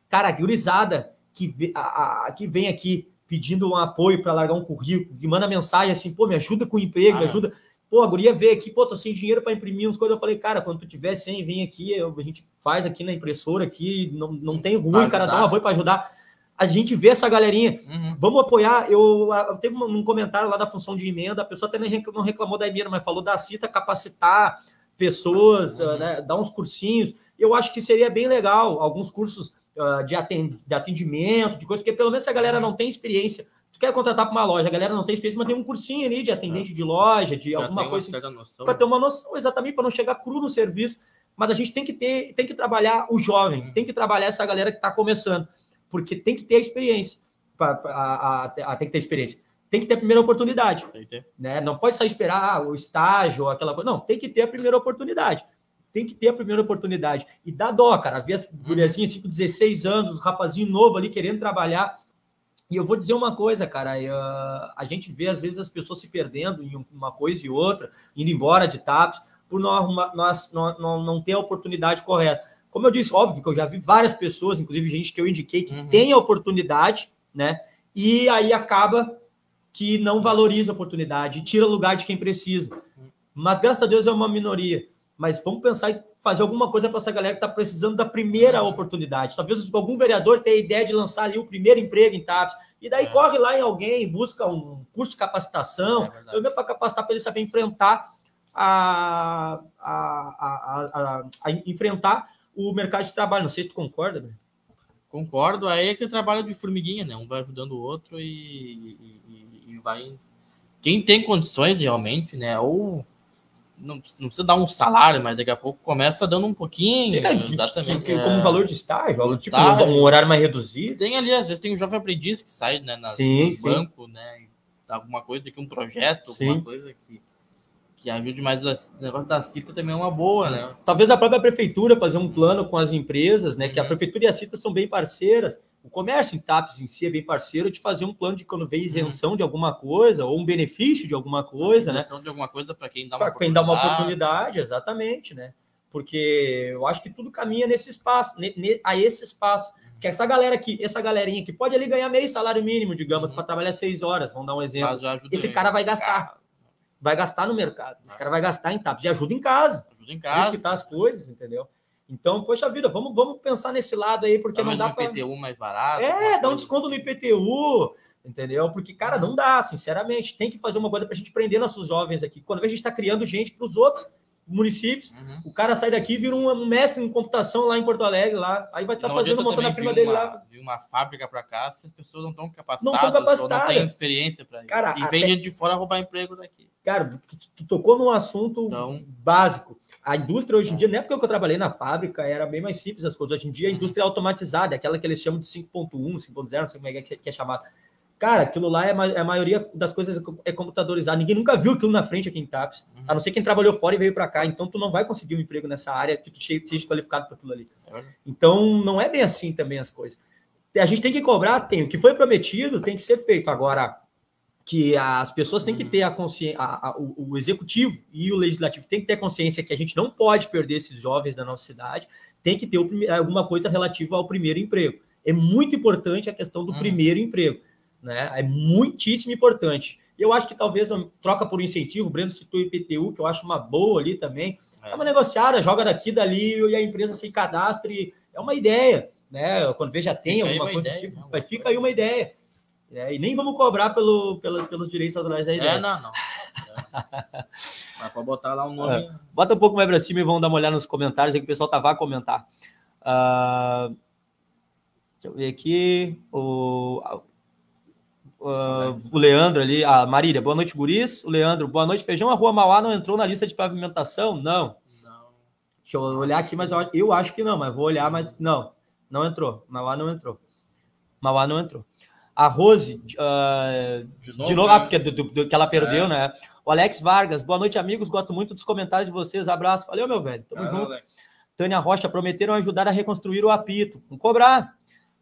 Cara, a gurizada que, a- a- que vem aqui pedindo um apoio para largar um currículo, que manda mensagem assim, pô, me ajuda com o emprego, me Ah. ajuda. Pô, a guria veio aqui, pô, tô sem dinheiro para imprimir umas coisas. Eu falei, cara, quando tu tiver sem, vem aqui, eu- a gente faz aqui na impressora, aqui, não, não tem ruim, cara, dá ajudar. um apoio para ajudar. A gente vê essa galerinha, Uhum. Vamos apoiar. Eu, eu teve um, um comentário lá da função de emenda, a pessoa até nem reclamou, não reclamou da emenda, mas falou da CITA capacitar pessoas, Uhum. ah, né, dar uns cursinhos. Eu acho que seria bem legal, alguns cursos ah, de, aten- de atendimento, de coisas, porque pelo menos se a galera não tem experiência, tu quer contratar para uma loja, a galera não tem experiência, mas tem um cursinho ali de atendente de loja, de Já alguma coisa para ter uma noção, exatamente, para não chegar cru no serviço. Mas a gente tem que ter, tem que trabalhar o jovem, Uhum. tem que trabalhar essa galera que está começando, porque tem que ter a experiência. Pra, pra- a, a- a- tem que ter experiência. Tem que ter a primeira oportunidade. Né? Não pode só esperar o estágio, aquela coisa. Não, tem que ter a primeira oportunidade. Tem que ter a primeira oportunidade. E dá dó, cara. Ver as guriazinhas assim, com 16 anos, um rapazinho novo ali querendo trabalhar. E eu vou dizer uma coisa, cara. eh, a gente vê, às vezes, as pessoas se perdendo em uma coisa e outra, indo embora de TAPS, por não, nós, não, não, não ter a oportunidade correta. Como eu disse, óbvio que eu já vi várias pessoas, inclusive gente que eu indiquei, que Uhum. tem a oportunidade, né? e aí acaba que não valoriza a oportunidade, tira lugar de quem precisa. Mas graças a Deus é uma minoria. Mas vamos pensar em fazer alguma coisa para essa galera que está precisando da primeira oportunidade. Talvez algum vereador tenha a ideia de lançar ali o primeiro emprego em TAPS. E daí é. corre lá em alguém, busca um curso de capacitação, é pelo menos para capacitar para ele saber enfrentar a, a, a, a, enfrentar o mercado de trabalho. Não sei se tu concorda, né? Concordo, aí é que trabalho de formiguinha, né? Um vai ajudando o outro e, e, e vai. Quem tem condições realmente, né? Ou não, não, precisa dar um salário, mas daqui a pouco começa dando um pouquinho. É, exatamente. Que, que, é, como valor de estágio, tipo estágio, um horário mais reduzido. Tem ali, às vezes tem um jovem aprendiz que sai né, nas, sim, no sim. banco, né? Alguma coisa que um projeto, sim. alguma coisa que que ajude mais o negócio da CITA também é uma boa, né? Talvez a própria prefeitura fazer um plano com as empresas, né? Uhum. Que a uhum. prefeitura e a CITA são bem parceiras. O comércio em TAPS em si é bem parceiro de fazer um plano de quando vem isenção uhum. de alguma coisa ou um benefício de alguma coisa, né? Isenção de alguma coisa para quem dá uma pra quem dá uma oportunidade, exatamente, né? Porque eu acho que tudo caminha nesse espaço, a esse espaço. Uhum. Que essa galera aqui, essa galerinha que pode ali ganhar meio salário mínimo, digamos, uhum. para trabalhar seis horas, vamos dar um exemplo. Esse cara vai gastar vai gastar no mercado. Esse cara vai gastar em TAPS. E ajuda em casa. Ajuda em casa. que tá as coisas, entendeu? Então, poxa vida, vamos, vamos pensar nesse lado aí, porque não dá para. IPTU mais barato. É, dá um desconto no IPTU, entendeu? Porque, cara, não dá, sinceramente. Tem que fazer uma coisa para a gente prender nossos jovens aqui. Quando a gente está criando gente para os outros municípios, uhum. o cara sai daqui e vira um, mestre em computação lá em Porto Alegre, lá. Aí vai estar tá fazendo, montando a firma dele uma, lá. De uma fábrica para cá, se as pessoas não estão capacitadas, não, estão capacitadas. não têm experiência para isso. e vem gente de fora roubar emprego daqui. Cara, tu, tu tocou num assunto então... básico. A indústria hoje em dia, na época que eu trabalhei na fábrica, era bem mais simples as coisas. Hoje em dia, a uhum. indústria é automatizada, aquela que eles chamam de 5.1, 5.0, não sei como é que é, chamado. Cara, aquilo lá é, é a maioria das coisas é computadorizada. Ninguém nunca viu aquilo na frente aqui em TAPS, uhum. a não ser quem trabalhou fora e veio para cá. Então, tu não vai conseguir um emprego nessa área que tu seja qualificado para aquilo ali. É então, não é bem assim também as coisas. A gente tem que cobrar, tem. O que foi prometido tem que ser feito. Agora, que as pessoas têm que uhum. ter a consciência, a, a, o, o, executivo e o legislativo têm que ter consciência que a gente não pode perder esses jovens da nossa cidade, tem que ter o, alguma coisa relativa ao primeiro emprego. É muito importante a questão do uhum. primeiro emprego, né? É muitíssimo importante. Eu acho que talvez troca por incentivo, o Breno citou o IPTU, que eu acho uma boa ali também. É, é uma negociada, joga daqui, dali e a empresa se cadastre. É uma ideia, né? Quando veja tem fica alguma coisa ideia, tipo, não, fica aí uma ideia. É, e nem vamos cobrar pelo, pelo, pelos direitos autorais da ideia. É, não, não. É. Mas para botar lá um nome. É. Bota um pouco mais para cima e vamos dar uma olhada nos comentários, aí que o pessoal tava a comentar. Uh, deixa eu ver aqui. O, uh, o Leandro ali, a Marília, boa noite, Guris. O Leandro, boa noite, Feijão. A Rua Mauá não entrou na lista de pavimentação? Não. Não. Deixa eu olhar aqui, mas eu, eu acho que não, mas vou olhar, mas não. Não entrou. Mauá não entrou. Mauá não entrou. A Rose, uh, de novo, de novo né? ah, porque do, do, do, que ela perdeu, é. né? O Alex Vargas, boa noite, amigos. Gosto muito dos comentários de vocês. Abraço. Valeu, meu velho. Tamo é, junto. Alex. Tânia Rocha, prometeram ajudar a reconstruir o apito. Vamos cobrar.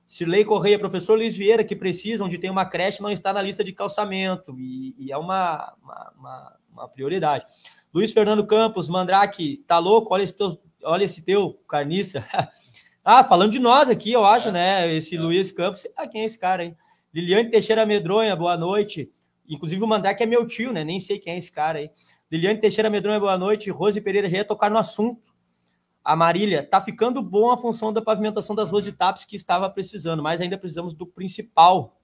Sirlei Correia, professor Luiz Vieira, que precisam de ter uma creche, não está na lista de calçamento. E, e é uma, uma, uma, uma, prioridade. Luiz Fernando Campos, Mandrake, tá louco? Olha esse teu, olha esse teu carniça. ah, falando de nós aqui, eu acho, é. né? Esse é. Luiz Campos. Ah, quem é esse cara, hein? Liliane Teixeira Medronha, boa noite. Inclusive o Mandrake é meu tio, né? Nem sei quem é esse cara aí. Liliane Teixeira Medronha, boa noite. Rose Pereira já ia tocar no assunto. A Marília, tá ficando bom a função da pavimentação das ruas de TAPS que estava precisando, mas ainda precisamos do principal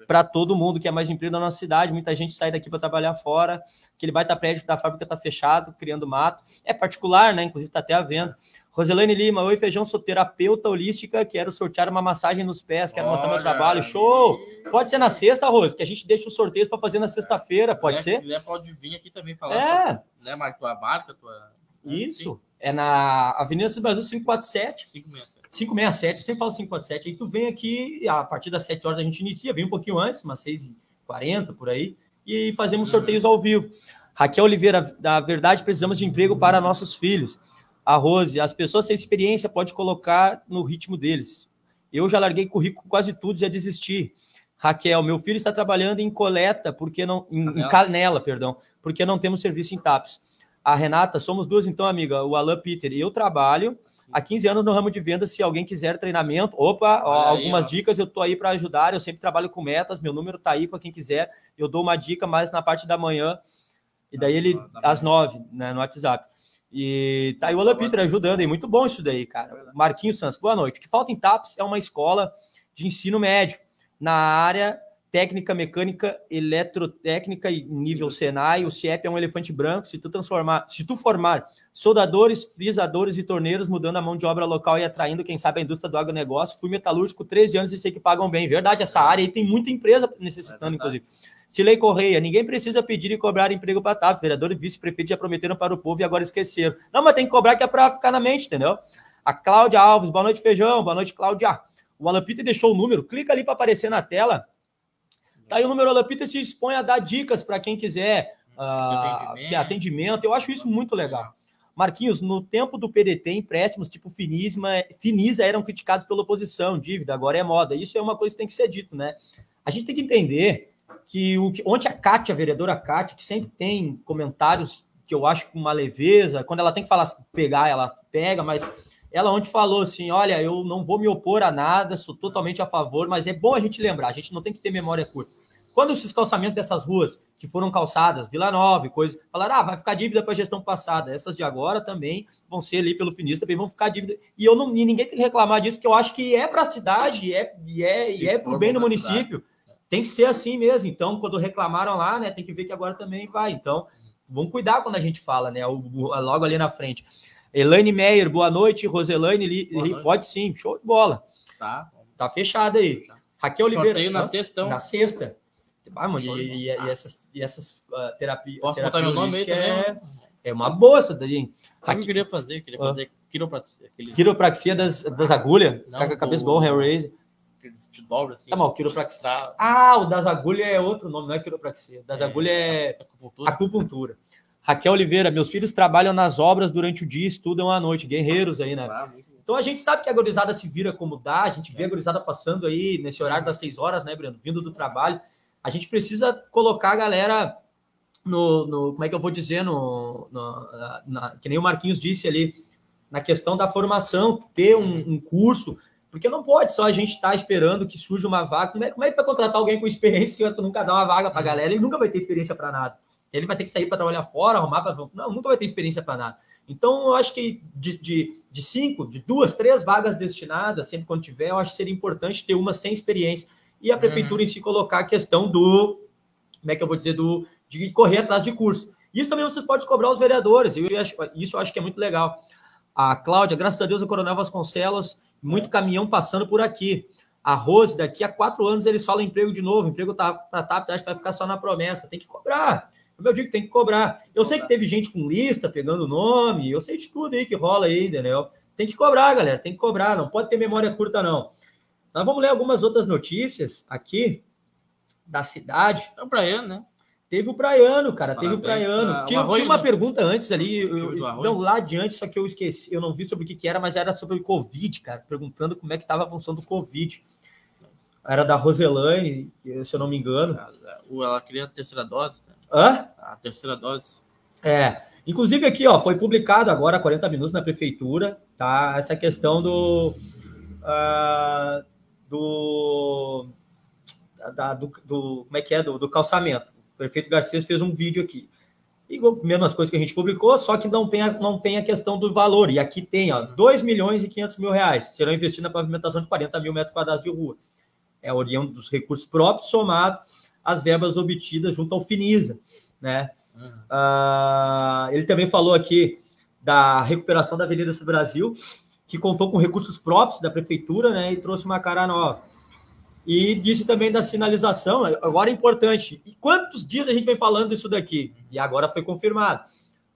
é para todo mundo que é mais emprego da nossa cidade. Muita gente sai daqui para trabalhar fora. Aquele baita prédio da fábrica está fechado, criando mato. É particular, né? Inclusive está até à venda. Roselane Lima, oi feijão, sou terapeuta holística, quero sortear uma massagem nos pés, quero Olha, mostrar meu trabalho. Show! Pode ser na sexta, Rose, que a gente deixa os sorteios para fazer na sexta-feira, pode se ser? Se quiser, pode vir aqui também falar. É. Sobre, né, Marco, tua marca, tua. Isso. Sim. É na Avenida do Brasil 547. 567. 567, eu sempre falo 547. Aí tu vem aqui, a partir das 7 horas a gente inicia, vem um pouquinho antes, umas 6h40 por aí, e fazemos uhum. sorteios ao vivo. Raquel Oliveira, da verdade, precisamos de emprego para nossos filhos a Rose, as pessoas sem experiência pode colocar no ritmo deles. Eu já larguei currículo quase tudo e já desisti. Raquel, meu filho está trabalhando em coleta, porque não em canela, em canela perdão, porque não temos serviço em TAPS. A Renata, somos duas então, amiga, o Alan Peter. Eu trabalho há 15 anos no ramo de vendas. Se alguém quiser treinamento, opa, ó, aí, algumas ó. dicas eu tô aí para ajudar. Eu sempre trabalho com metas, meu número tá aí para quem quiser. Eu dou uma dica mais na parte da manhã, e daí ele Da às. 9, né, no WhatsApp. E tá aí o Alan Peter ajudando aí, muito bom isso daí, cara. Marquinhos Santos, boa noite. O que falta em TAPS é uma escola de ensino médio na área técnica, mecânica, eletrotécnica e nível Senai. O CIEP é um elefante branco. Se tu transformar, se tu formar soldadores, frisadores e torneiros, mudando a mão de obra local e atraindo, quem sabe, a indústria do agronegócio. Fui metalúrgico 13 anos e sei que pagam bem. Verdade, essa área aí tem muita empresa necessitando, É inclusive. Silei Correia, ninguém precisa pedir e cobrar emprego para TAPS. Vereador e vice-prefeito já prometeram para o povo e agora esqueceram. Não, mas tem que cobrar que é para ficar na mente, entendeu? A Cláudia Alves, boa noite, feijão. Boa noite, Cláudia. O Alan Peter deixou o número, clica ali para aparecer na tela. Tá aí o número, o Alan Peter se dispõe a dar dicas para quem quiser ah, atendimento. ter atendimento. Eu acho isso muito legal. Marquinhos, no tempo do PDT, empréstimos tipo Finisma, Finisa eram criticados pela oposição, dívida, agora é moda. Isso é uma coisa que tem que ser dito, né? A gente tem que entender que o que ontem a Kátia, a vereadora Kátia, que sempre tem comentários que eu acho com uma leveza, quando ela tem que falar, pegar, ela pega, mas ela ontem falou assim: olha, eu não vou me opor a nada, sou totalmente a favor, mas é bom a gente lembrar, a gente não tem que ter memória curta. Quando esses calçamentos dessas ruas que foram calçadas, Vila Nova e coisa, falaram, ah, vai ficar dívida para a gestão passada. Essas de agora também vão ser ali pelo Finis, também vão ficar dívida. E eu não, e ninguém tem que reclamar disso, porque eu acho que é para a cidade e é, e é, e é para o bem do município. Tem que ser assim mesmo. Então, quando reclamaram lá, né, tem que ver que agora também vai. Então, vamos cuidar quando a gente fala, né? Logo ali na frente. Elaine Meyer, boa noite. Roselaine, li- Boa li- noite. pode sim, show de bola. Tá. Tá fechado aí. Raquel Oliveira. Sorteio na sexta. Na sexta. Ah, mano, e, e- e essas, e essas uh, terapia, Posso terapia botar meu nome aí holística também? é, é uma boa essa daí, o que eu queria fazer? Queria Ah. fazer quiropraxia. Aqueles, quiropraxia das, das agulhas, Não, ficar com a cabeça igual o Hellraiser. Aqueles te dobra assim. Tá bom, quiropraxia. Pra- Ah, o das agulhas é outro nome, não é quiropraxia. Das É, agulhas é acupuntura. acupuntura. Raquel Oliveira, meus filhos trabalham nas obras durante o dia e estudam à noite. Guerreiros aí, né? Ah. Então a gente sabe que a gurizada se vira como dá, a gente vê a gurizada passando aí nesse horário das seis horas, né, Breno? Vindo do trabalho. A gente precisa colocar a galera no, no- como é que eu vou dizer, no, no- na- na- que nem o Marquinhos disse ali, na questão da formação, ter um, um curso, porque não pode só a gente estar esperando que surja uma vaga. Como é, como é que vai contratar alguém com experiência se tu nunca dá uma vaga para a galera? Ele nunca vai ter experiência para nada. Ele vai ter que sair para trabalhar fora, arrumar para. Não, nunca vai ter experiência para nada. Então, eu acho que de, de, de cinco, de duas, três vagas destinadas, sempre quando tiver, eu acho que seria importante ter uma sem experiência. E a prefeitura em si colocar a questão do. Como é que eu vou dizer? Do, de correr atrás de curso. Isso também vocês podem cobrar os vereadores. Eu acho, isso eu acho que é muito legal. A Cláudia, graças a Deus, o Coronel Vasconcelos, muito caminhão passando por aqui. A Rose, daqui a quatro anos eles falam emprego de novo. Emprego tá para TAP, acho que vai ficar só na promessa. Tem que cobrar. Como eu digo, tem que cobrar. Eu sei que teve gente com lista pegando nome, eu sei de tudo aí que rola aí, entendeu? Tem que cobrar, galera, tem que cobrar, não pode ter memória curta, não. Nós vamos ler algumas outras notícias aqui da cidade. É o Brian, né? Teve o Praiano, cara, teve o Parabéns Praiano. pra- Tinha, Arroio, tinha uma né? pergunta antes ali, eu, não, lá adiante, só que eu esqueci, eu não vi sobre o que, que era, mas era sobre o Covid, cara, perguntando como é que estava a função do Covid. Era da Roselaine, se eu não me engano. O- Ela queria a terceira dose. né? Hã? A terceira dose. É, inclusive aqui, ó, foi publicado agora há 40 minutos na prefeitura, tá? Essa questão do ah, do, da- do, do- como é que é do, do calçamento. O prefeito Garcês fez um vídeo aqui. Igual, mesmas coisas que a gente publicou, só que não tem, a, não tem a questão do valor. E aqui tem, ó, 2 milhões e 500 mil reais. Serão investidos na pavimentação de 40 mil metros quadrados de rua. É oriundo dos recursos próprios, somado às verbas obtidas junto ao Finisa, né? Uhum. Ah, ele também falou aqui da recuperação da Avenida Brasil, que contou com recursos próprios da prefeitura, né, e trouxe uma cara nova. E disse também da sinalização, agora é importante. E quantos dias a gente vem falando isso daqui? E agora foi confirmado.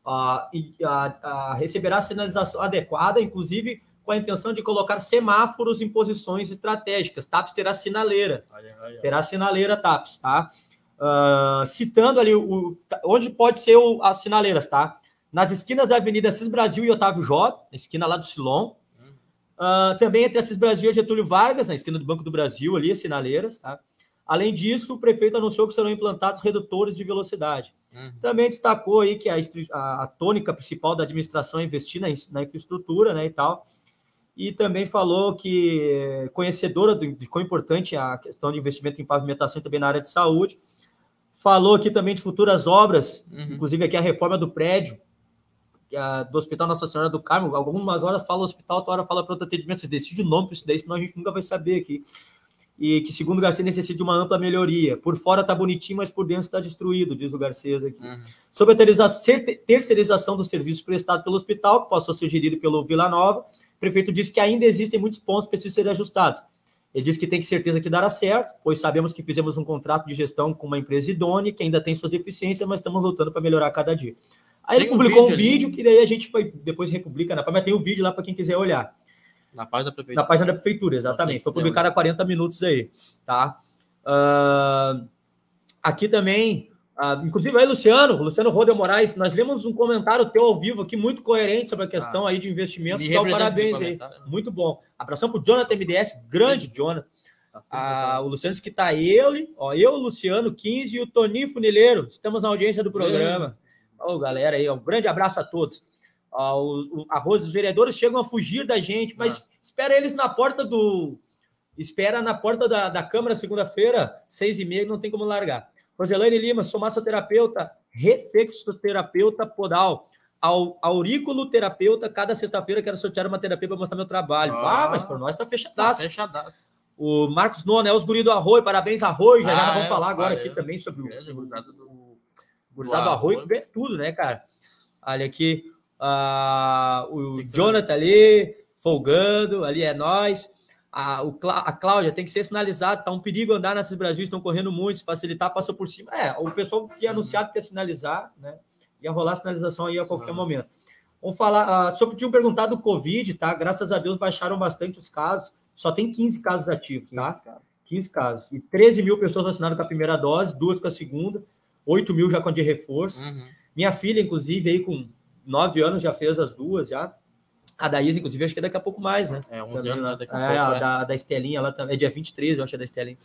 Ah, e, ah, ah, receberá sinalização adequada, inclusive com a intenção de colocar semáforos em posições estratégicas. TAPS terá sinaleira Olha, olha. terá sinaleira TAPS, tá? Ah, citando ali o, onde pode ser o, as sinaleiras, tá? Nas esquinas da Avenida Assis Brasil e Otávio Jó, na esquina lá do Silon. Ah, também entre Assis Brasil e Getúlio Vargas, na esquina do Banco do Brasil, ali, as sinaleiras, tá? Além disso, o prefeito anunciou que serão implantados redutores de velocidade. Uhum. Também destacou aí que a, a- a tônica principal da administração é investir na, na infraestrutura, né, e tal. e também falou que conhecedora do, de quão importante é a questão de investimento em pavimentação também na área de saúde. Falou aqui também de futuras obras, uhum. inclusive aqui a reforma do prédio do Hospital Nossa Senhora do Carmo. Algumas horas fala hospital, outra hora fala para outro atendimento. Você decide o nome para isso daí, senão a gente nunca vai saber aqui. E que, segundo o Garcia, necessita de uma ampla melhoria. Por fora está bonitinho, mas por dentro está destruído, diz o Garcês aqui. Uhum. Sobre a terceirização do serviço prestado pelo hospital, que passou a ser gerido pelo Vila Nova, o prefeito disse que ainda existem muitos pontos que precisam ser ajustados. Ele disse que tem certeza que dará certo, pois sabemos que fizemos um contrato de gestão com uma empresa idônea, que ainda tem suas deficiências, mas estamos lutando para melhorar cada dia. Aí tem ele publicou um vídeo, um vídeo que daí a gente foi, depois republica, na mas tem o um vídeo lá para quem quiser olhar. Na página da prefeitura. Na página da prefeitura, exatamente. Foi publicado há 40 minutos aí, tá? Uh, aqui também Uh, inclusive aí, Luciano, Luciano Rodel Moraes, nós lemos um comentário teu ao vivo aqui, muito coerente sobre a questão ah, aí de investimentos. Então, parabéns aí. Muito bom. Abração pro Jonathan MDS, grande Jonathan. Tá uh, o Luciano disse que tá ele, ó, eu, Luciano 15 e o Toninho Funileiro. Estamos na audiência do programa. Ô, oh, galera aí, um grande abraço a todos. Uh, o, o, arroz, os vereadores chegam a fugir da gente, mas ah. espera eles na porta do. Espera na porta da, da Câmara segunda-feira, seis e meia, não tem como largar. Roselane Lima, sou massoterapeuta, reflexoterapeuta podal. Aurículo terapeuta, cada sexta-feira quero sortear uma terapia para mostrar meu trabalho. Ah, ah mas por nós tá fechadaço. Tá fechadaço. O Marcos Nona é os guri do Arroio, parabéns, Arroio. Já, ah, já vamos é, falar agora aqui também sobre o do Arroio, ganha tudo, né, cara? Olha aqui, uh, o Jonathan ali, folgando, ali é nós. A, o, a Cláudia tem que ser sinalizado, tá um perigo andar nesses Brasil, estão correndo muito, se facilitar, passou por cima. É, o pessoal tinha anunciado que ia sinalizar, né? Ia rolar a sinalização aí a qualquer ah. momento. Vamos falar, uh, sobre tinham perguntado do Covid, tá? Graças a Deus baixaram bastante os casos, só tem 15 casos ativos, 15 tá? Casos. 15 casos. E 13 mil pessoas vacinadas com a primeira dose, duas com a segunda, 8 mil já com a de reforço. Uhum. Minha filha, inclusive, aí com 9 anos já fez as duas já. A da Isa, inclusive, acho que é daqui a pouco mais, né? É, 11 anos né? daqui a é, pouco. A é. da, da Estelinha, ela também. É dia 23, eu acho, é da Estelinha.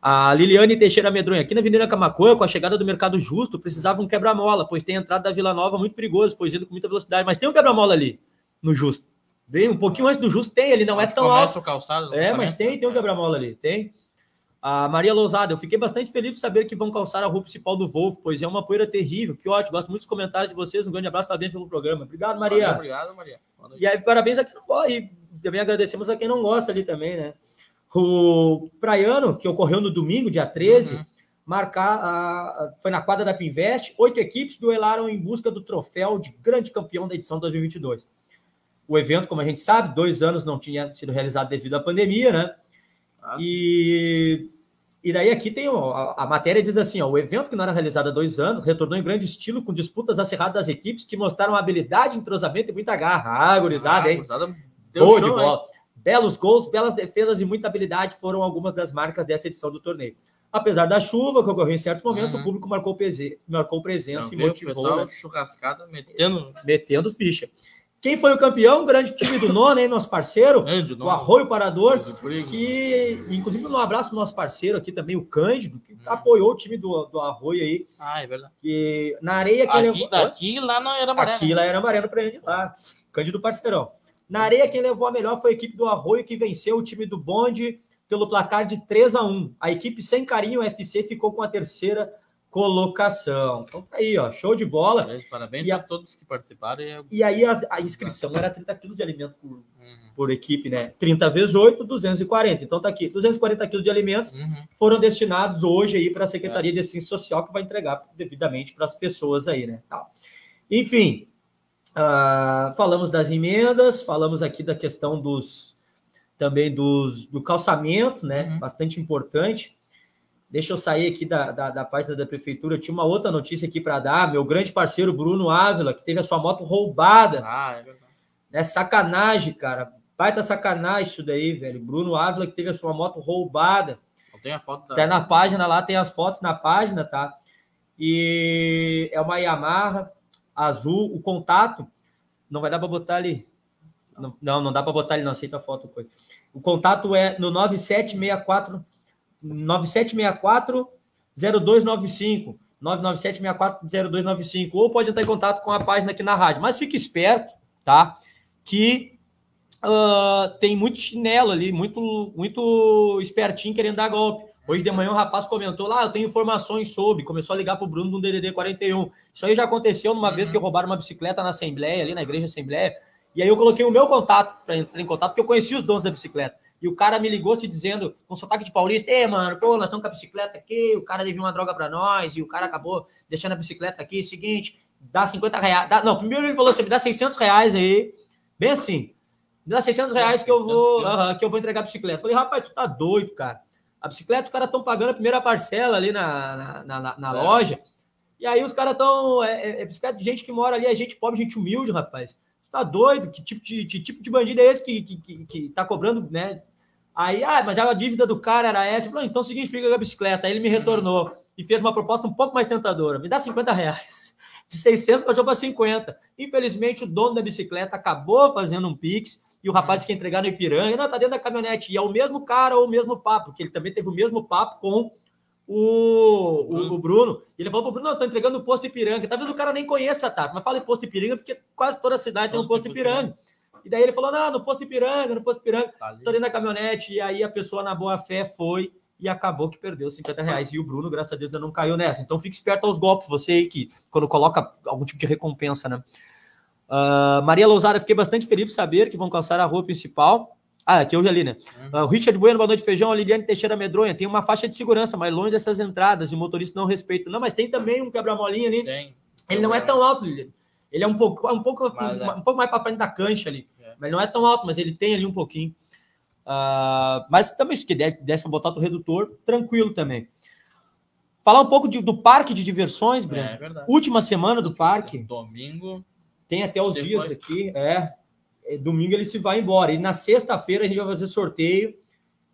A Liliane Teixeira Medronha, aqui na Avenida Camacoa, com a chegada do Mercado Justo, precisava um quebra-mola, pois tem a entrada da Vila Nova muito perigoso, pois indo com muita velocidade. Mas tem um quebra-mola ali, no Justo. Vem um pouquinho antes do Justo, tem, ele não é tão alto. O calçado, é, mas tem, tem um quebra-mola ali, tem. A Maria Lousada, eu fiquei bastante feliz de saber que vão calçar a rua principal do Wolf, pois é uma poeira terrível. Que ótimo, gosto muito dos comentários de vocês. Um grande abraço, parabéns pelo programa. Obrigado, Maria. Obrigado, Maria. E aí, parabéns a quem não gosta, e também agradecemos a quem não gosta ali também, né? O Praiano, que ocorreu no domingo, dia 13, uhum. marcar a, foi na quadra da Pinvest, oito equipes duelaram em busca do troféu de grande campeão da edição 2022. O evento, como a gente sabe, dois anos não tinha sido realizado devido à pandemia, né? Ah, e, e daí aqui tem a, a, matéria diz assim: ó, o evento que não era realizado há dois anos retornou em grande estilo com disputas acirradas das equipes que mostraram habilidade, entrosamento e muita garra. Ah, gurizada, ah, hein? Boa de bola. Hein? Belos gols, belas defesas e muita habilidade foram algumas das marcas dessa edição do torneio. Apesar da chuva que ocorreu em certos momentos, uhum. o público marcou, marcou presença não, e motivou. O pessoal né? churrascada metendo... metendo ficha. Quem foi o campeão? O grande time do nono, hein, nosso parceiro, Cândido, o Arroio Parador, que, inclusive, um abraço pro nosso parceiro aqui também, o Cândido, que hum. apoiou o time do, do Arroio aí. Ah, é verdade. E na areia que aqui, levou... Aqui lá não era amarelo. Aqui lá era amarelo para ele lá. Cândido parceirão. Na areia, quem levou a melhor foi a equipe do Arroio, que venceu o time do Bonde pelo placar de 3 a 1 A equipe sem carinho, o FC, ficou com a terceira colocação. Então tá aí, ó, show de bola. Parabéns e a, a todos que participaram. E, e aí a, a, inscrição era 30 quilos de alimento por, uhum. por, equipe, né? 30 vezes 8, 240. Então tá aqui, 240 quilos de alimentos uhum. foram destinados hoje aí para a Secretaria é. de Assistência Social, que vai entregar devidamente para as pessoas aí, né? Enfim, uh, falamos das emendas, falamos aqui da questão dos também dos, do calçamento, né? Uhum. Bastante importante. Deixa eu sair aqui da, da, da página da prefeitura. Eu tinha uma outra notícia aqui para dar. Meu grande parceiro Bruno Ávila, que teve a sua moto roubada. Ah, é verdade. É sacanagem, cara. Baita sacanagem isso daí, velho. Bruno Ávila, que teve a sua moto roubada. Tem a foto da... Tá na página lá, tem as fotos na página, tá? E é uma Yamaha azul. O contato não vai dar para botar ali. Não, não, não dá para botar ali, não aceita a foto. Coisa. O contato é no 9764 9764 0295. 997640295 ou pode entrar em contato com a página aqui na rádio. Mas fique esperto, tá? Que uh, tem muito chinelo ali, muito, muito espertinho querendo dar golpe. Hoje de manhã o um rapaz comentou lá, ah, eu tenho informações sobre, começou a ligar para o Bruno no DDD 41. Isso aí já aconteceu numa uhum. vez que roubaram uma bicicleta na Assembleia, ali na Igreja Assembleia, e aí eu coloquei o meu contato para entrar em contato, porque eu conheci os donos da bicicleta. E o cara me ligou se dizendo, com sotaque de paulista, ei, mano, pô, nós estamos com a bicicleta aqui, o cara devia uma droga para nós, e o cara acabou deixando a bicicleta aqui, seguinte, dá 50 reais, dá, não, primeiro ele falou, você me dá 600 reais aí, bem assim, me dá 600 reais que eu vou, uh, que eu vou entregar a bicicleta. Falei, rapaz, tu tá doido, cara. A bicicleta, os caras estão pagando a primeira parcela ali na, na, na, na é. loja, e aí os caras estão, é, é, é bicicleta de gente que mora ali, é gente pobre, gente humilde, rapaz. Tá doido? Que tipo de, que tipo de bandido é esse que, que, que, que tá cobrando, né? Aí, ah, mas a dívida do cara era essa. Eu falei, então significa a bicicleta. Aí ele me retornou e fez uma proposta um pouco mais tentadora. Me dá 50 reais. De 600 passou para 50. Infelizmente, o dono da bicicleta acabou fazendo um Pix e o rapaz que ia entregar no Ipiranga, não, tá dentro da caminhonete. E é o mesmo cara ou o mesmo papo, que ele também teve o mesmo papo com o, o, o Bruno. E ele falou pro Bruno, não, tô entregando o posto Ipiranga. Talvez o cara nem conheça, tá? Mas fala em posto Ipiranga, porque quase toda a cidade tem um posto Ipiranga. E daí ele falou: não, no posto Ipiranga, no posto Ipiranga, tá tô ali na caminhonete. E aí a pessoa, na boa fé, foi e acabou que perdeu 50 reais. E o Bruno, graças a Deus, ainda não caiu nessa. Então fique esperto aos golpes, você aí que quando coloca algum tipo de recompensa, né? Uh, Maria Lousada, fiquei bastante feliz de saber que vão calçar a rua principal. Ah, aqui hoje ali, né? Uhum. Uh, Richard Bueno, boa noite, feijão. Liliane Teixeira Medronha, tem uma faixa de segurança, mas longe dessas entradas e o motorista não respeita. Não, mas tem também um quebra-molinha ali. Tem. Ele não é tão alto, Liliane. Ele é um pouco, um pouco, um, é. um pouco mais para frente da cancha ali. É. Mas não é tão alto, mas ele tem ali um pouquinho. Uh, mas também, se desse para botar o redutor, tranquilo também. Falar um pouco de, do parque de diversões, Breno. É, é Última semana do parque. Domingo. Tem até os dias foi. aqui. É, é. Domingo ele se vai embora. E na sexta-feira a gente vai fazer sorteio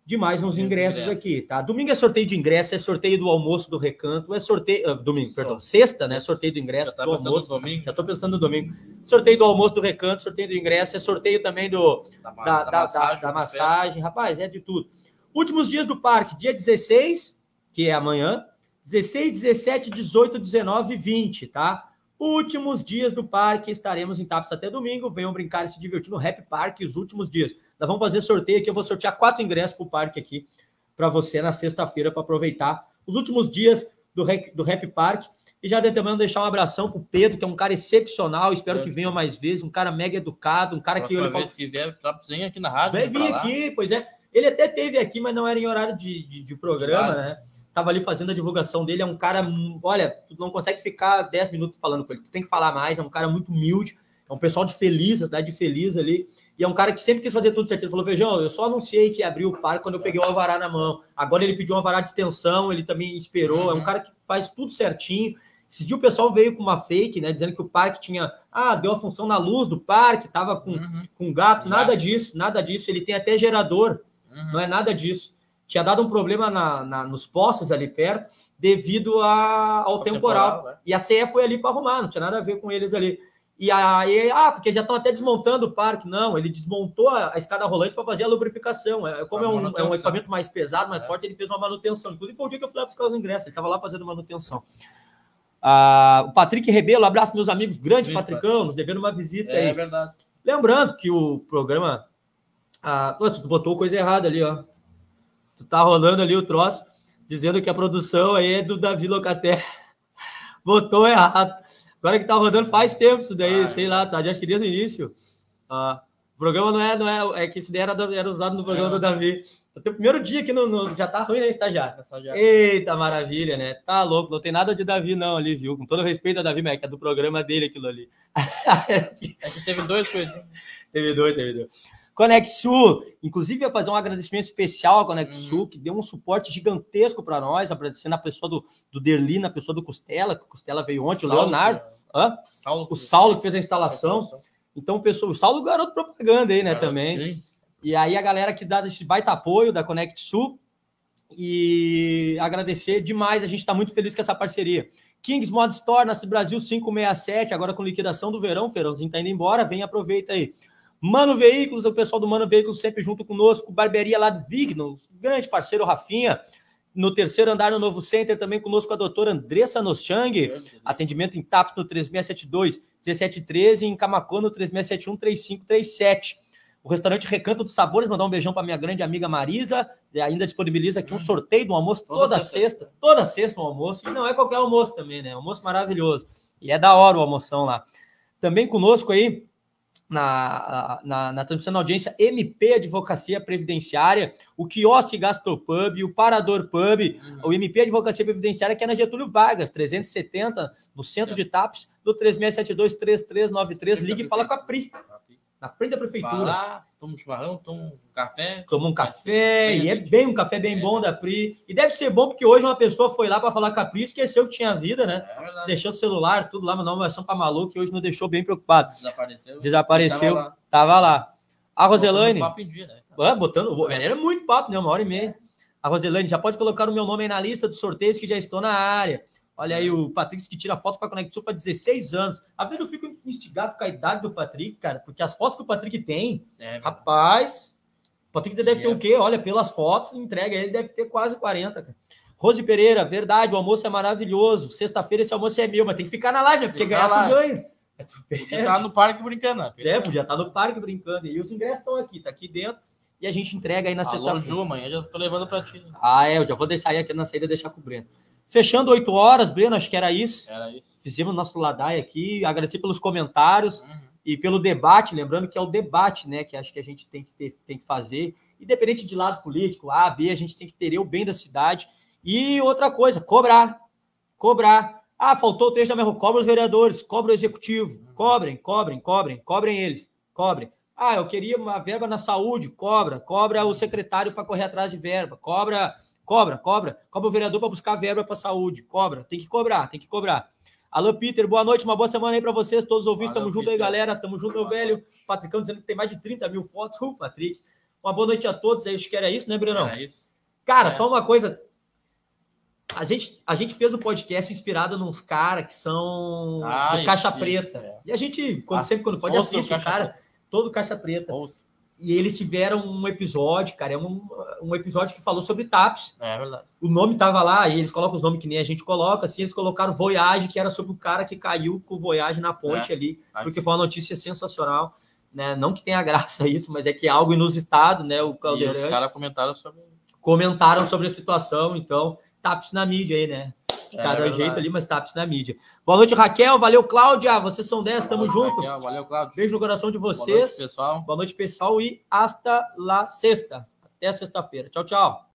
de mais uns ingressos ingresso. aqui, tá? Domingo é sorteio de ingresso, é sorteio do almoço do recanto, é sorteio. Uh, domingo, perdão. Sexta, né? Sorteio do ingresso Já tá do almoço. domingo. Já tô pensando no domingo. Sorteio do almoço do recanto, sorteio do ingresso, é sorteio também do, da, da, da, da massagem. Massagem. Rapaz, é de tudo. Últimos dias do parque, dia 16, que é amanhã, 16, 17, 18, 19 e 20, tá? Últimos dias do parque, estaremos em Taps até domingo. Venham brincar e se divertir no Rap Park os últimos dias. Nós vamos fazer sorteio aqui. Eu vou sortear quatro ingressos para o parque aqui para você na sexta-feira para aproveitar os últimos dias do Rap, do Rap Park. E já antemão deixar um abração para o Pedro, que é um cara excepcional. Espero é. que venha mais vezes. Um cara mega educado, um cara Próxima que. Vez que vier, vem aqui na rádio. Vai vir aqui, pois é. Ele até teve aqui, mas não era em horário de, de, de programa, claro. né? Tava ali fazendo a divulgação dele. É um cara, olha, tu não consegue ficar 10 minutos falando com ele. Tu tem que falar mais. É um cara muito humilde. É um pessoal de Feliz, a cidade de Feliz ali. E é um cara que sempre quis fazer tudo certo. Ele falou: Feijão, eu só anunciei que abriu o parque quando eu peguei o alvará na mão. Agora ele pediu um alvará de extensão, ele também esperou. Uhum. É um uhum. cara que faz tudo certinho. Esse dia o pessoal veio com uma fake, né? Dizendo que o parque tinha. Ah, deu a função na luz do parque, tava com, uhum. com gato. Nada disso, nada disso. Ele tem até gerador. Uhum. Não é nada disso. Tinha dado um problema na, na nos postos ali perto, devido a, ao temporal. temporal né? E a CE foi ali para arrumar, não tinha nada a ver com eles ali. E aí, ah, porque já estão até desmontando o parque. Não, ele desmontou a, a escada rolante para fazer a lubrificação. É, como é um, é um, equipamento mais pesado, mais é. forte, ele fez uma manutenção. Inclusive, foi o dia que eu fui lá buscar os ingressos, ele estava lá fazendo manutenção. Ah, o Patrick Rebelo, abraço meus amigos, grande Sim, Patricão, nos devendo uma visita é, aí. É verdade. Lembrando que o programa. Ah, tu botou coisa errada ali, ó. Tu tá rolando ali o troço, dizendo que a produção aí é do Davi Locaté. Botou errado. Agora que tá rodando faz tempo isso daí, Ai. sei lá, tá? Acho que desde o início. Ah, o programa não é, não é, é que isso daí era, era usado no programa é. do Davi. O primeiro dia aqui no, no, já tá ruim, né, estagiário? estagiário? Eita, maravilha, né? Tá louco, não tem nada de Davi não ali, viu? Com todo respeito a Davi, mas é que é do programa dele aquilo ali. é que teve dois coisas. teve dois, teve dois. Conexu, inclusive ia fazer um agradecimento especial à Conexu, uhum. que deu um suporte gigantesco para nós, agradecendo a pessoa do, do Derli, na pessoa do Costela, que o Costela veio ontem, o, Saulo, Leonardo, é. Saulo, o Saulo que fez a instalação. Então, pessoal, o Saulo garoto propaganda aí, né, garoto, também. E aí a galera que dá esse baita apoio da Conexu e agradecer demais, a gente está muito feliz com essa parceria. Kings Mod Store, Nasce Brasil 567, agora com liquidação do verão, o verãozinho tá indo embora, vem aproveita aí. Mano Veículos, o pessoal do Mano Veículos sempre junto conosco, Barbearia lá do Vigno, grande parceiro Rafinha, no terceiro andar no Novo Center, também conosco a doutora Andressa Nochang, atendimento em TAPS no 3672 1713 e em Camacô no 3671 3537. O restaurante Recanto dos Sabores, mandar um beijão para minha grande amiga Marisa. E ainda disponibiliza aqui um sorteio do almoço toda, toda sexta. sexta. Toda sexta um almoço. E não é qualquer almoço também, né? Almoço maravilhoso. E é da hora o almoção lá. Também conosco aí, na, na, na transmissão da audiência, MP Advocacia Previdenciária, o Quiosque Gastropub, o Parador Pub, uhum. o MP Advocacia Previdenciária, que é na Getúlio Vargas, 370, no centro é. de TAPS, do 3672-3393. Ligue e fala com a Pri na frente da prefeitura. lá, toma um chimarrão, toma um café. Toma um café, e é bem um café bem é. bom da Pri. E deve ser bom porque hoje uma pessoa foi lá para falar com a Pri, esqueceu que tinha vida, né? É deixou o celular, tudo lá, mandou uma versão para maluco e hoje não deixou bem preocupado. Desapareceu. Desapareceu, tava lá. Tava lá. A Roselane. Botando, dia, né? ah, botando era muito papo, né? Uma hora e meia. A Roselane já pode colocar o meu nome aí na lista dos sorteios que já estou na área. Olha aí o Patrick que tira foto com a Conexão para 16 anos. Às vezes eu fico instigado com a idade do Patrick, cara, porque as fotos que o Patrick tem, é, rapaz, o Patrick deve ter o quê? Olha, pelas fotos, entrega, ele deve ter quase 40, cara. Rose Pereira, verdade, o almoço é maravilhoso. Sexta-feira esse almoço é meu, mas tem que ficar na live, né? Porque ganhar tu ganha. É, podia estar no parque brincando. Né? É, podia estar no parque brincando. E os ingressos estão aqui, tá aqui dentro. E a gente entrega aí na sexta-feira. Ju, amanhã já tô levando para ti. Ah, é, eu já vou deixar aí aqui na saída deixar com o Breno. Fechando oito horas, Breno, acho que era isso. Era isso. Fizemos nosso Ladai aqui. Agradecer pelos comentários uhum. e pelo debate. Lembrando que é o debate, né? Que acho que a gente tem que, ter, tem que fazer. Independente de lado político, A, B, a gente tem que ter o bem da cidade. E outra coisa, cobrar. Cobrar. Ah, faltou o trecho da minha Cobra os vereadores, cobra o executivo. Uhum. Cobrem, cobrem, cobrem, cobrem eles. Cobrem. Ah, eu queria uma verba na saúde, cobra. Cobra o secretário para correr atrás de verba. Cobra Cobra, cobra. Cobra o vereador para buscar verba para saúde. Cobra. Tem que cobrar, tem que cobrar. Alô, Peter, boa noite, uma boa semana aí para vocês, todos os ouvintes. Tamo junto aí, galera. Tamo junto, meu velho. Patricão dizendo que tem mais de 30 mil fotos. Uh, Patrick. Uma boa noite a todos. Aí, acho que era isso, né, Brenão? Era isso. Cara, é. só uma coisa. A gente, a gente fez um podcast inspirado nos caras que são ah, do Caixa isso, Preta. Isso, é. E a gente, quando, sempre quando pode, assistir o cara, todo Caixa Preta. Ouça. E eles tiveram um episódio, cara, é um, um episódio que falou sobre TAPS. É verdade. O nome tava lá, e eles colocam os nomes que nem a gente coloca, assim, eles colocaram Voyage, que era sobre o cara que caiu com o Voyage na ponte é, ali, porque foi uma notícia sensacional, né? Não que tenha graça isso, mas é que é algo inusitado, né? O Caldeirante. E os caras comentaram sobre... Comentaram sobre a situação, então, TAPS na mídia aí, né? De é, cada é jeito ali, mas taps na mídia. Boa noite, Raquel. Valeu, Cláudia. Vocês são 10, tamo junto. Raquel, valeu, Cláudia. Beijo no coração de vocês. Boa noite, pessoal. Boa noite, pessoal. E hasta la sexta. Até sexta-feira. Tchau, tchau.